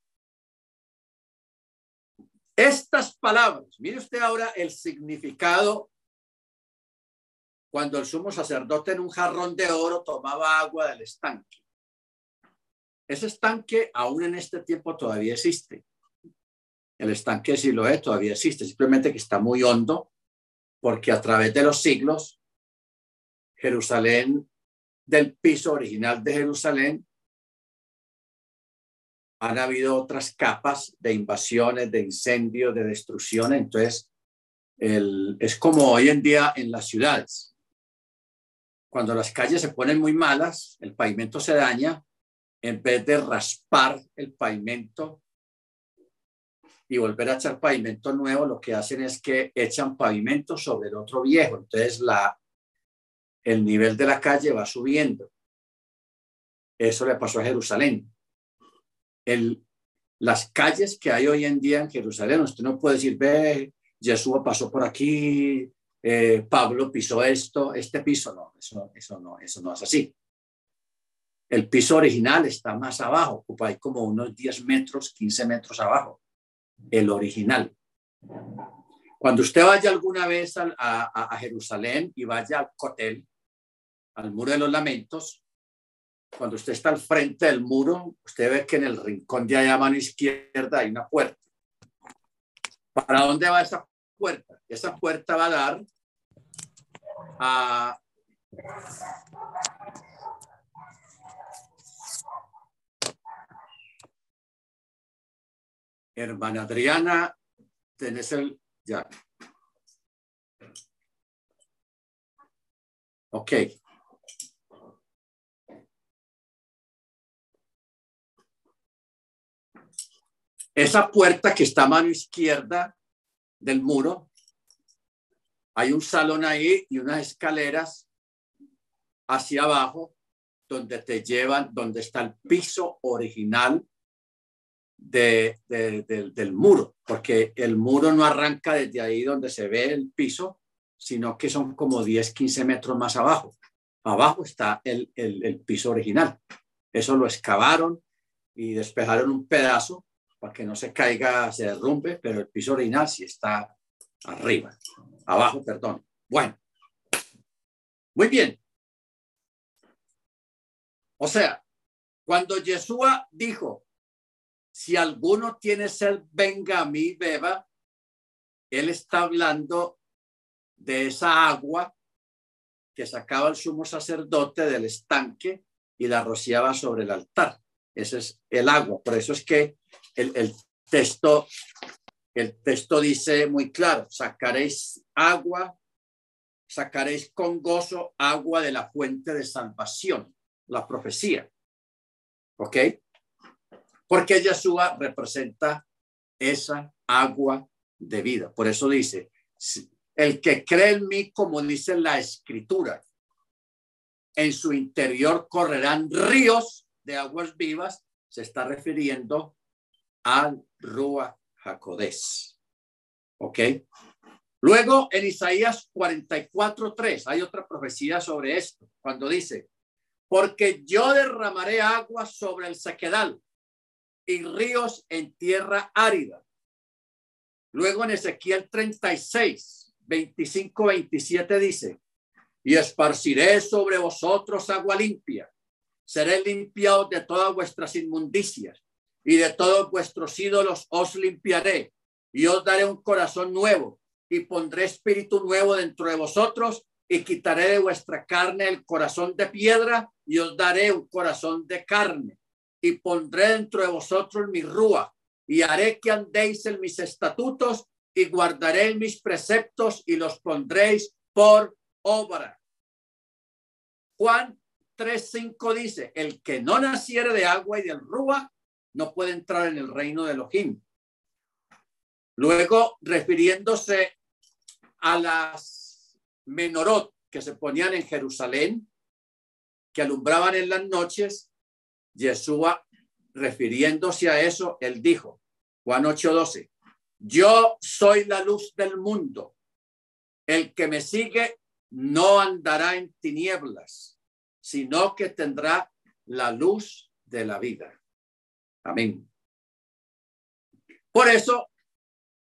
Estas palabras, mire usted ahora el significado cuando el sumo sacerdote en un jarrón de oro tomaba agua del estanque. Ese estanque aún en este tiempo todavía existe. El estanque de Siloé todavía existe, simplemente que está muy hondo porque a través de los siglos Jerusalén del piso original de Jerusalén han habido otras capas de invasiones, de incendios, de destrucción. Entonces, es como hoy en día en las ciudades. Cuando las calles se ponen muy malas, el pavimento se daña, en vez de raspar el pavimento y volver a echar pavimento nuevo, lo que hacen es que echan pavimento sobre el otro viejo. Entonces, la, el nivel de la calle va subiendo. Eso le pasó a Jerusalén el, las calles que hay hoy en día en Jerusalén. Usted no puede decir, ve, Jesús pasó por aquí, eh, Pablo pisó esto, este piso, no, eso, eso no, eso no es así. El piso original está más abajo, ocupa ahí como unos 10 metros, 15 metros abajo, el original. Cuando usted vaya alguna vez a, a, a Jerusalén y vaya al hotel, al muro de los lamentos, cuando usted está al frente del muro, usted ve que en el rincón de allá a mano izquierda hay una puerta. ¿Para dónde va esa puerta? Esa puerta va a dar a Hermana Adriana, tenés el ya. Ok. Esa puerta que está a mano izquierda del muro, hay un salón ahí y unas escaleras hacia abajo donde te llevan, donde está el piso original de, del muro, porque el muro no arranca desde ahí donde se ve el piso, sino que son como 10, 15 metros más abajo. Abajo está el, el piso original. Eso lo excavaron y despejaron un pedazo para que no se caiga, se derrumbe, pero el piso original sí está arriba, abajo, perdón. Bueno, muy bien. O sea, cuando Yeshua dijo, si alguno tiene sed, venga a mí, beba, él está hablando de esa agua que sacaba el sumo sacerdote del estanque y la rociaba sobre el altar. Ese es el agua. Por eso es que el, texto, el texto dice muy claro, sacaréis agua, sacaréis con gozo agua de la fuente de salvación, la profecía. ¿Ok? Porque Yeshua representa esa agua de vida. Por eso dice, el que cree en mí, como dice la escritura, en su interior correrán ríos de aguas vivas se está refiriendo al Rúa Jacodés. ¿Ok? Luego en Isaías 44.3 hay otra profecía sobre esto, cuando dice, porque yo derramaré agua sobre el sequedal y ríos en tierra árida. Luego en Ezequiel 36, 25, 27 dice, y esparciré sobre vosotros agua limpia. Seré limpiado de todas vuestras inmundicias y de todos vuestros ídolos os limpiaré y os daré un corazón nuevo y pondré espíritu nuevo dentro de vosotros y quitaré de vuestra carne el corazón de piedra y os daré un corazón de carne y pondré dentro de vosotros mi rúa y haré que andéis en mis estatutos y guardaré mis preceptos y los pondréis por obra. Juan 3.5 dice, el que no naciere de agua y del rúa no puede entrar en el reino de Elohim. Luego, refiriéndose a las menorot que se ponían en Jerusalén, que alumbraban en las noches, Yeshua, refiriéndose a eso, él dijo, Juan 8:12, yo soy la luz del mundo. El que me sigue no andará en tinieblas, sino que tendrá la luz de la vida. Amén. Por eso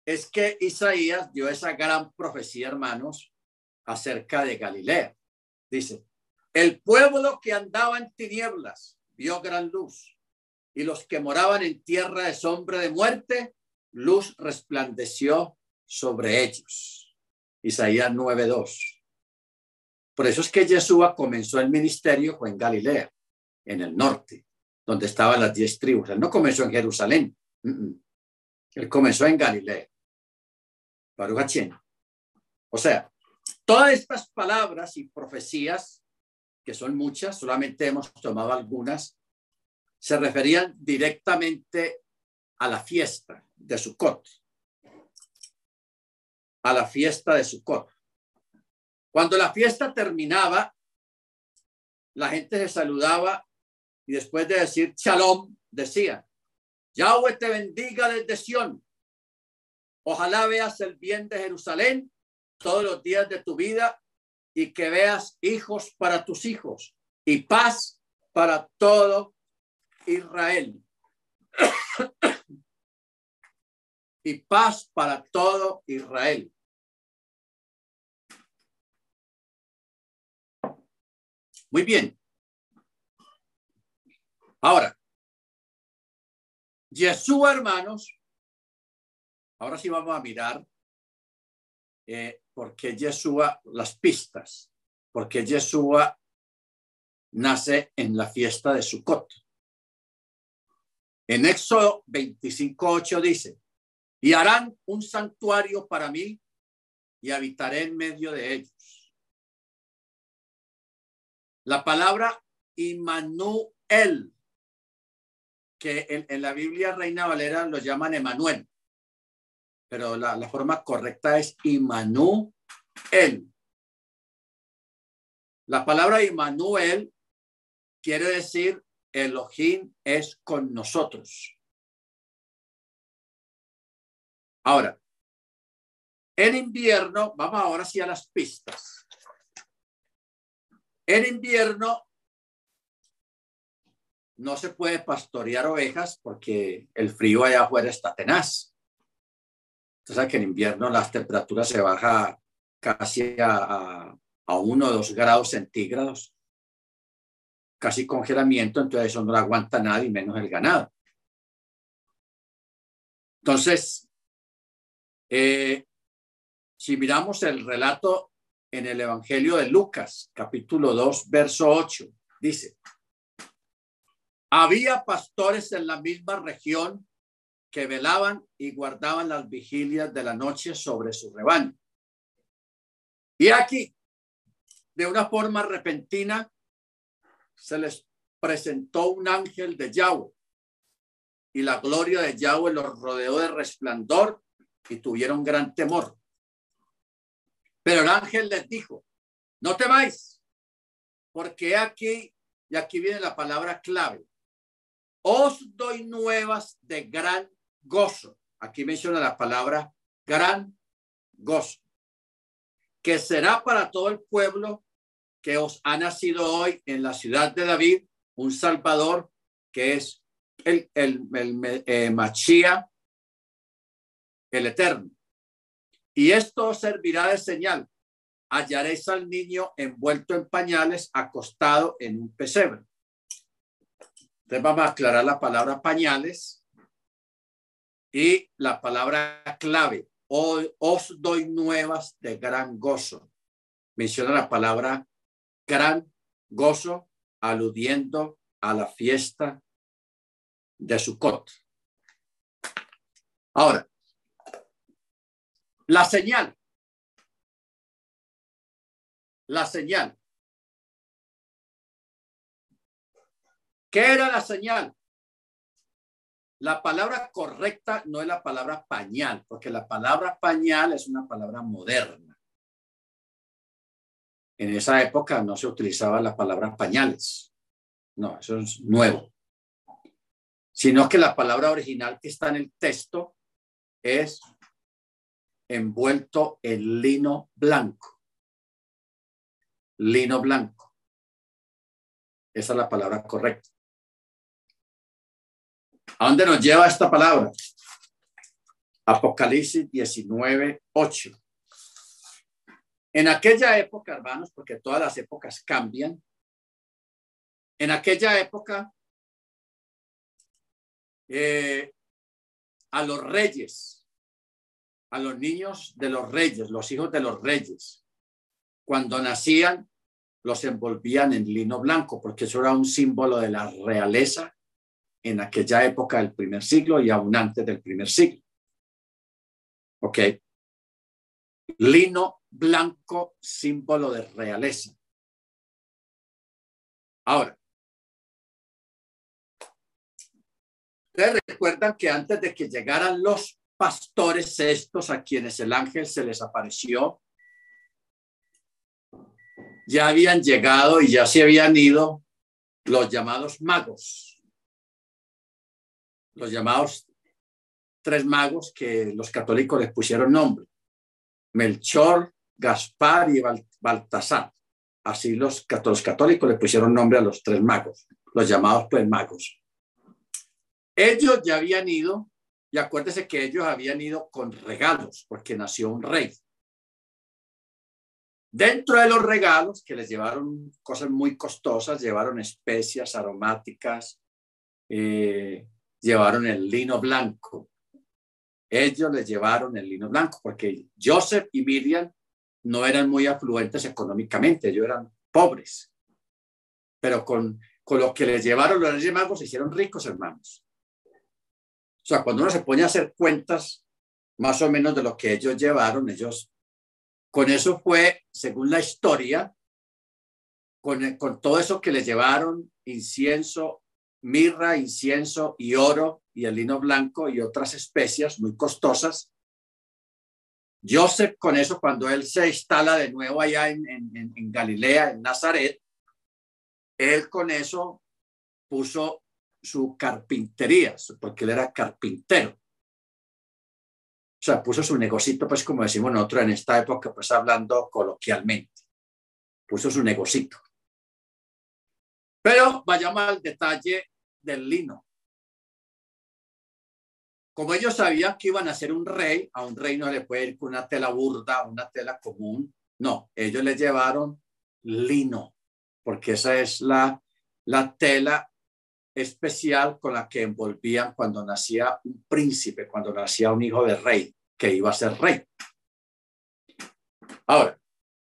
es que Isaías dio esa gran profecía, hermanos, acerca de Galilea. Dice, el pueblo que andaba en tinieblas vio gran luz, y los que moraban en tierra de sombra de muerte, luz resplandeció sobre ellos. Isaías 9:2. Por eso es que Yeshua comenzó el ministerio en Galilea, en el norte, donde estaban las diez tribus. Él no comenzó en Jerusalén. Él comenzó en Galilea. O sea, todas estas palabras y profecías, que son muchas, solamente hemos tomado algunas, se referían directamente a la fiesta de Sukkot. A la fiesta de Sukkot. Cuando la fiesta terminaba, la gente se saludaba y después de decir shalom, decía, Yahweh te bendiga desde Sión. Ojalá veas el bien de Jerusalén todos los días de tu vida y que veas hijos para tus hijos y paz para todo Israel. <coughs> y paz para todo Israel. Muy bien. Ahora, Yeshua, hermanos, ahora sí vamos a mirar eh, por qué Yeshua, las pistas, porque Yeshua nace en la fiesta de Sukkot. En Éxodo 25.8 dice, y harán un santuario para mí y habitaré en medio de ellos la palabra Immanuel, que en, la Biblia Reina Valera lo llaman Emanuel, pero la, forma correcta es Immanuel. La palabra Immanuel quiere decir Elohim es con nosotros. Ahora, en invierno, vamos ahora sí a las pistas. En invierno no se puede pastorear ovejas porque el frío allá afuera está tenaz. Entonces, que en invierno las temperaturas se baja casi a, a, uno o dos grados centígrados, casi congelamiento, entonces eso no lo aguanta nadie, menos el ganado. Entonces, eh, si miramos el relato en el Evangelio de Lucas, capítulo 2, verso 8. Dice, había pastores en la misma región que velaban y guardaban las vigilias de la noche sobre su rebaño. Y aquí, de una forma repentina, se les presentó un ángel de Yahweh y la gloria de Yahweh los rodeó de resplandor y tuvieron gran temor. Pero el ángel les dijo, no temáis, porque aquí, y aquí viene la palabra clave, os doy nuevas de gran gozo. Aquí menciona la palabra gran gozo, que será para todo el pueblo que os ha nacido hoy en la ciudad de David un Salvador que es el, el, el eh, Machía, el Eterno. Y esto servirá de señal. Hallaréis al niño envuelto en pañales, acostado en un pesebre. Entonces vamos a aclarar la palabra pañales y la palabra clave. os doy nuevas de gran gozo. Menciona la palabra gran gozo aludiendo a la fiesta de Sukkot. Ahora, la señal. La señal. ¿Qué era la señal? La palabra correcta no es la palabra pañal, porque la palabra pañal es una palabra moderna. En esa época no se utilizaba la palabra pañales. No, eso es nuevo. Sino que la palabra original que está en el texto es envuelto en lino blanco. Lino blanco. Esa es la palabra correcta. ¿A dónde nos lleva esta palabra? Apocalipsis 19, 8. En aquella época, hermanos, porque todas las épocas cambian, en aquella época eh, a los reyes, a los niños de los reyes, los hijos de los reyes, cuando nacían, los envolvían en lino blanco, porque eso era un símbolo de la realeza en aquella época del primer siglo y aún antes del primer siglo. ¿Ok? Lino blanco, símbolo de realeza. Ahora, ustedes recuerdan que antes de que llegaran los pastores estos a quienes el ángel se les apareció, ya habían llegado y ya se habían ido los llamados magos, los llamados tres magos que los católicos les pusieron nombre, Melchor, Gaspar y Baltasar. Así los, católicos le pusieron nombre a los tres magos, los llamados pues magos. Ellos ya habían ido, y acuérdese que ellos habían ido con regalos, porque nació un rey. Dentro de los regalos, que les llevaron cosas muy costosas, llevaron especias aromáticas, eh, llevaron el lino blanco. Ellos les llevaron el lino blanco, porque Joseph y Miriam no eran muy afluentes económicamente, ellos eran pobres. Pero con, con lo que les llevaron los Reyes Magos se hicieron ricos, hermanos. O sea, cuando uno se pone a hacer cuentas más o menos de lo que ellos llevaron, ellos, con eso fue, según la historia, con, con todo eso que les llevaron, incienso, mirra, incienso y oro y el lino blanco y otras especias muy costosas, Joseph con eso, cuando él se instala de nuevo allá en, Galilea, en Nazaret, él con eso puso su carpintería, porque él era carpintero. O sea, puso su negocito, pues como decimos nosotros en esta época, pues hablando coloquialmente. Puso su negocito. Pero vayamos al detalle del lino. Como ellos sabían que iban a ser un rey, a un rey no le puede ir con una tela burda, una tela común. No, ellos le llevaron lino, porque esa es la, la tela especial con la que envolvían cuando nacía un príncipe, cuando nacía un hijo de rey, que iba a ser rey. Ahora,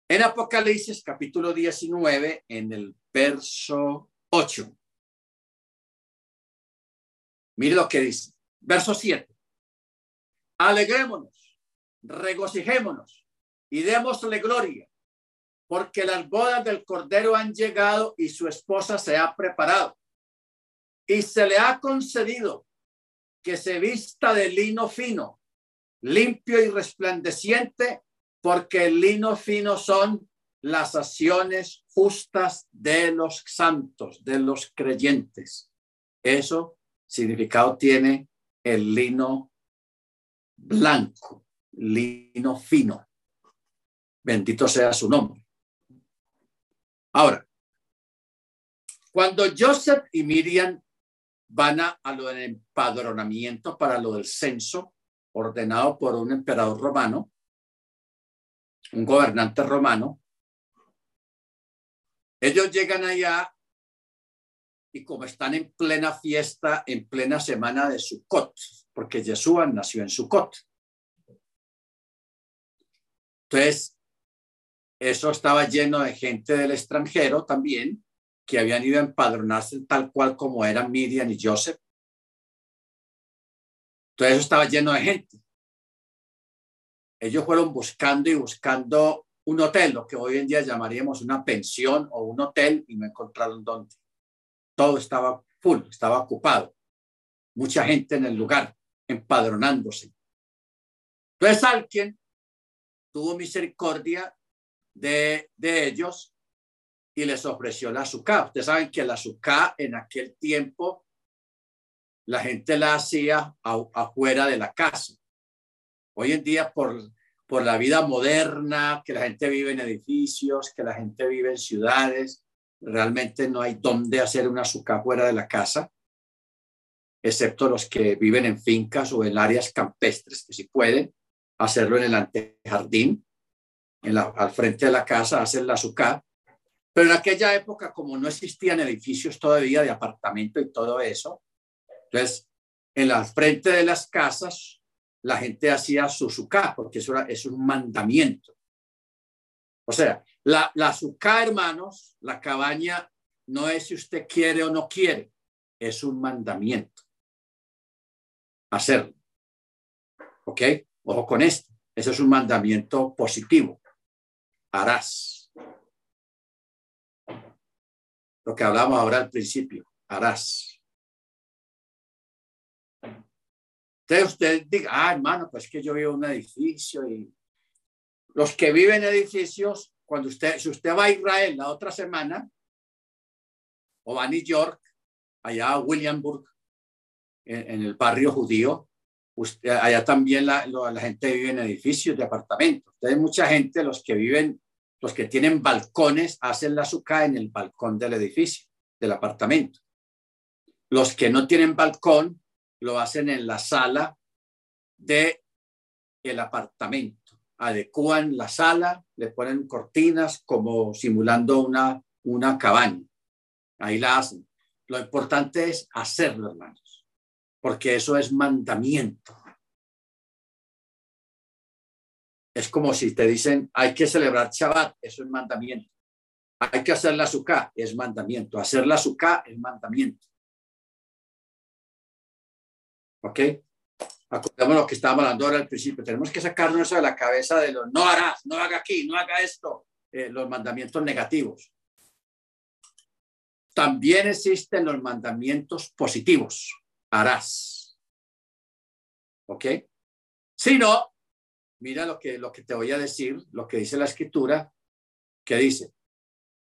en Apocalipsis capítulo 19, en el verso 8, mire lo que dice. Verso 7. Alegrémonos, regocijémonos y démosle gloria, porque las bodas del Cordero han llegado y su esposa se ha preparado. Y se le ha concedido que se vista de lino fino, limpio y resplandeciente, porque el lino fino son las acciones justas de los santos, de los creyentes. Eso significado tiene el lino blanco, lino fino. Bendito sea su nombre. Ahora, cuando Joseph y Miriam van a, lo del empadronamiento para lo del censo ordenado por un emperador romano, un gobernante romano, ellos llegan allá y como están en plena fiesta, en plena semana de Sukkot, porque Yeshua nació en Sukkot. Entonces, eso estaba lleno de gente del extranjero también, que habían ido a empadronarse tal cual como eran Miriam y Joseph. Entonces, eso estaba lleno de gente. Ellos fueron buscando y buscando un hotel, lo que hoy en día llamaríamos una pensión o un hotel, y no encontraron dónde todo estaba full, estaba ocupado. Mucha gente en el lugar, empadronándose. Entonces alguien tuvo misericordia de, de ellos y les ofreció la azúcar. Ustedes saben que la azúcar en aquel tiempo la gente la hacía afuera de la casa. Hoy en día por, por la vida moderna, que la gente vive en edificios, que la gente vive en ciudades, realmente no hay dónde hacer una azúcar fuera de la casa, excepto los que viven en fincas o en áreas campestres, que sí pueden hacerlo en el antejardín, en la, al frente de la casa, hacen la azúcar. Pero en aquella época, como no existían edificios todavía de apartamento y todo eso, entonces en la frente de las casas la gente hacía su azúcar, porque eso es un mandamiento. O sea, la, la azúcar, hermanos, la cabaña no es si usted quiere o no quiere, es un mandamiento. Hacerlo. ¿Ok? Ojo con esto. Eso es un mandamiento positivo. Harás. Lo que hablamos ahora al principio. Harás. Entonces usted diga, ah, hermano, pues que yo vivo en un edificio y los que viven en edificios cuando usted, si usted va a Israel la otra semana, o va a New York, allá a Williamburg, en, el barrio judío, allá también la, la, gente vive en edificios de apartamentos. Entonces, mucha gente, los que viven, los que tienen balcones, hacen la azúcar en el balcón del edificio, del apartamento. Los que no tienen balcón, lo hacen en la sala de el apartamento adecuan la sala, le ponen cortinas como simulando una, una cabaña. Ahí la hacen. Lo importante es hacerlo, hermanos, porque eso es mandamiento. Es como si te dicen, hay que celebrar Shabbat, eso es mandamiento. Hay que hacer la azúcar, es mandamiento. Hacer la azúcar es mandamiento. ¿Ok? Acordemos lo que estábamos hablando ahora al principio, tenemos que sacarnos eso de la cabeza de los no harás, no haga aquí, no haga esto, eh, los mandamientos negativos. También existen los mandamientos positivos, harás. ¿Ok? Si no, mira lo que, lo que te voy a decir, lo que dice la escritura, que dice,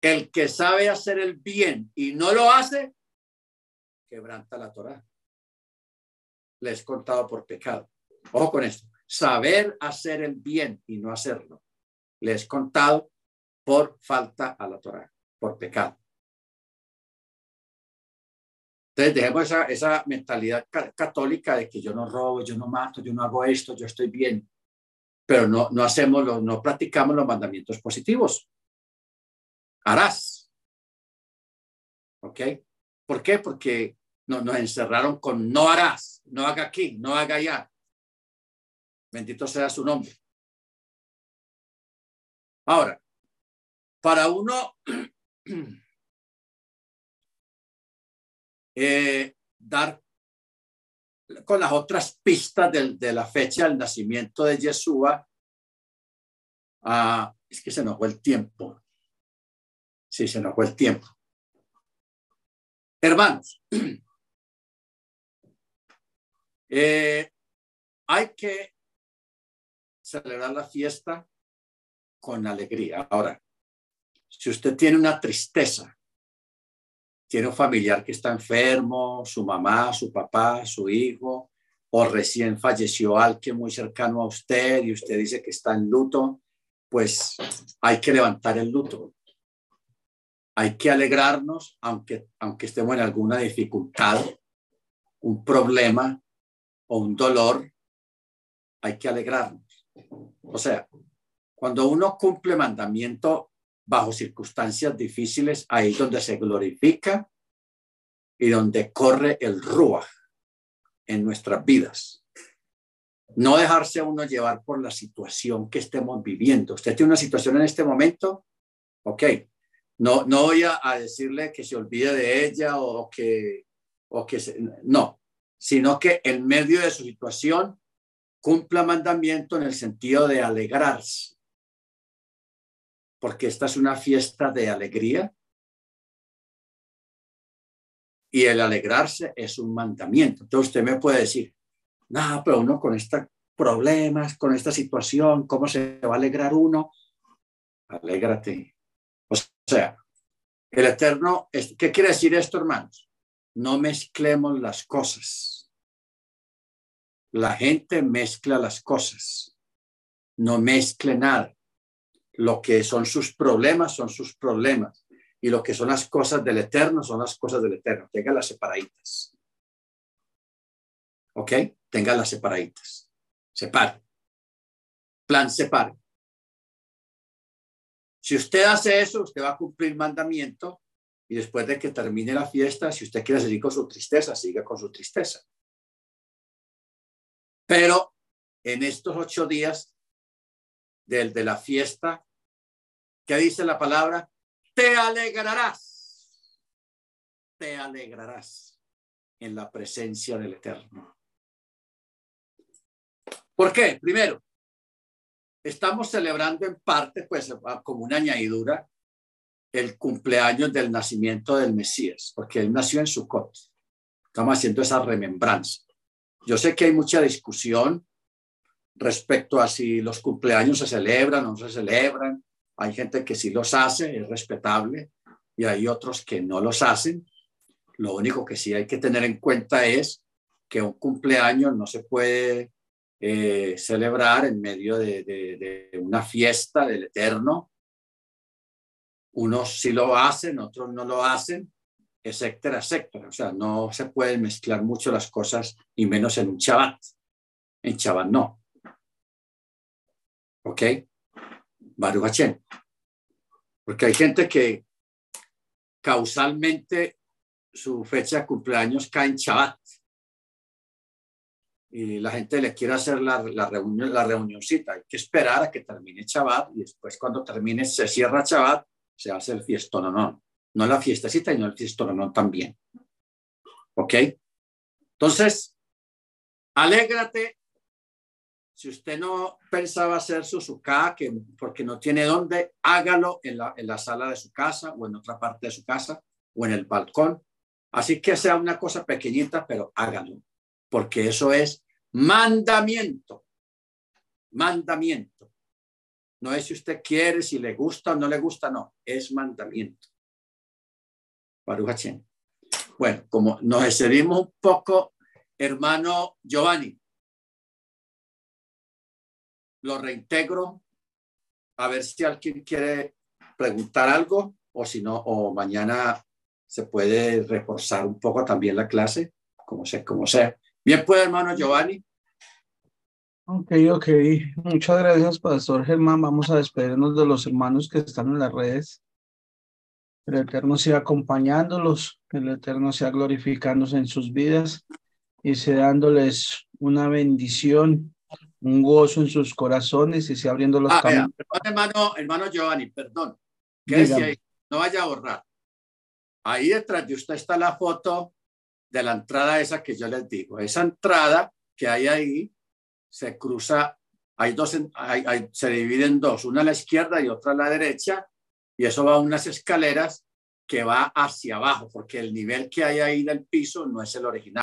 el que sabe hacer el bien y no lo hace, quebranta la Torah le es contado por pecado. Ojo con esto. Saber hacer el bien y no hacerlo le es contado por falta a la Torah, por pecado. Entonces dejemos esa, esa mentalidad católica de que yo no robo, yo no mato, yo no hago esto, yo estoy bien, pero no, no hacemos, lo, no practicamos los mandamientos positivos. Harás. ¿Ok? ¿Por qué? Porque no, nos encerraron con no harás, no haga aquí, no haga allá. Bendito sea su nombre. Ahora, para uno <clears throat> eh, dar con las otras pistas de, la fecha del nacimiento de Yeshua, ah, es que se nos fue el tiempo. Sí, se nos fue el tiempo. Hermanos, <clears throat> Eh, hay que celebrar la fiesta con alegría. Ahora, si usted tiene una tristeza tiene un familiar que está enfermo, su mamá, su papá, su hijo, o recién falleció alguien muy cercano a usted y usted dice que está en luto, pues hay que levantar el luto. Hay que alegrarnos, aunque, aunque estemos en alguna dificultad, un problema o un dolor, hay que alegrarnos. O sea, cuando uno cumple mandamiento bajo circunstancias difíciles, ahí donde se glorifica y donde corre el ruaj en nuestras vidas. No dejarse uno llevar por la situación que estemos viviendo. Usted tiene una situación en este momento, ok. No, no voy a, decirle que se olvide de ella o que, o que no, sino que en medio de su situación cumpla mandamiento en el sentido de alegrarse porque esta es una fiesta de alegría y el alegrarse es un mandamiento. Entonces usted me puede decir, no, pero uno con estos problemas, con esta situación, ¿cómo se va a alegrar uno? Alégrate. O sea, el Eterno, ¿qué quiere decir esto, hermanos? No mezclemos las cosas. La gente mezcla las cosas. No mezcle nada lo que son sus problemas son sus problemas y lo que son las cosas del eterno son las cosas del eterno. las separaditas. ¿Ok? las separaditas. Separe. Plan separe. Si usted hace eso, usted va a cumplir mandamiento y después de que termine la fiesta, si usted quiere seguir con su tristeza, siga con su tristeza. Pero en estos ocho días del de la fiesta, ¿Qué dice la palabra? Te alegrarás. Te alegrarás en la presencia del Eterno. ¿Por qué? Primero, estamos celebrando en parte, pues, como una añadidura, el cumpleaños del nacimiento del Mesías, porque él nació en Sucot. Estamos haciendo esa remembranza. Yo sé que hay mucha discusión respecto a si los cumpleaños se celebran o no se celebran, hay gente que sí los hace, es respetable, y hay otros que no los hacen. Lo único que sí hay que tener en cuenta es que un cumpleaños no se puede eh, celebrar en medio de, una fiesta del Eterno. Unos sí lo hacen, otros no lo hacen, etcétera, etcétera. O sea, no se pueden mezclar mucho las cosas, y menos en un Shabbat. En Shabbat no. ¿Ok? Baruch Porque hay gente que causalmente su fecha de cumpleaños cae en Shabbat. Y la gente le quiere hacer la, la reunión, la reunioncita. Hay que esperar a que termine Shabbat y después cuando termine, se cierra Shabbat, se hace el fiestón, no, no la fiestecita, no el fiestón también. ¿Ok? Entonces, alégrate si usted no pensaba hacer su suká, que porque no tiene dónde, hágalo en la, en la sala de su casa o en otra parte de su casa o en el balcón. Así que sea una cosa pequeñita, pero hágalo, porque eso es mandamiento. Mandamiento. No es si usted quiere, si le gusta o no le gusta, no, es mandamiento. Bueno, como nos excedimos un poco, hermano Giovanni, lo reintegro a ver si alguien quiere preguntar algo o si no, o mañana se puede reforzar un poco también la clase, como sea, como sea. Bien, pues, hermano Giovanni. Ok, ok. Muchas gracias, Pastor Germán. Vamos a despedirnos de los hermanos que están en las redes. El Eterno sea acompañándolos, el Eterno sea glorificándose en sus vidas y sea dándoles una bendición un gozo en sus corazones y se abriendo los ah, caminos. hermano, hermano Giovanni, perdón. no vaya a borrar. Ahí detrás de usted está la foto de la entrada esa que yo les digo. Esa entrada que hay ahí se cruza, hay dos, se divide en dos, una a la izquierda y otra a la derecha, y eso va a unas escaleras que va hacia abajo, porque el nivel que hay ahí del piso no es el original.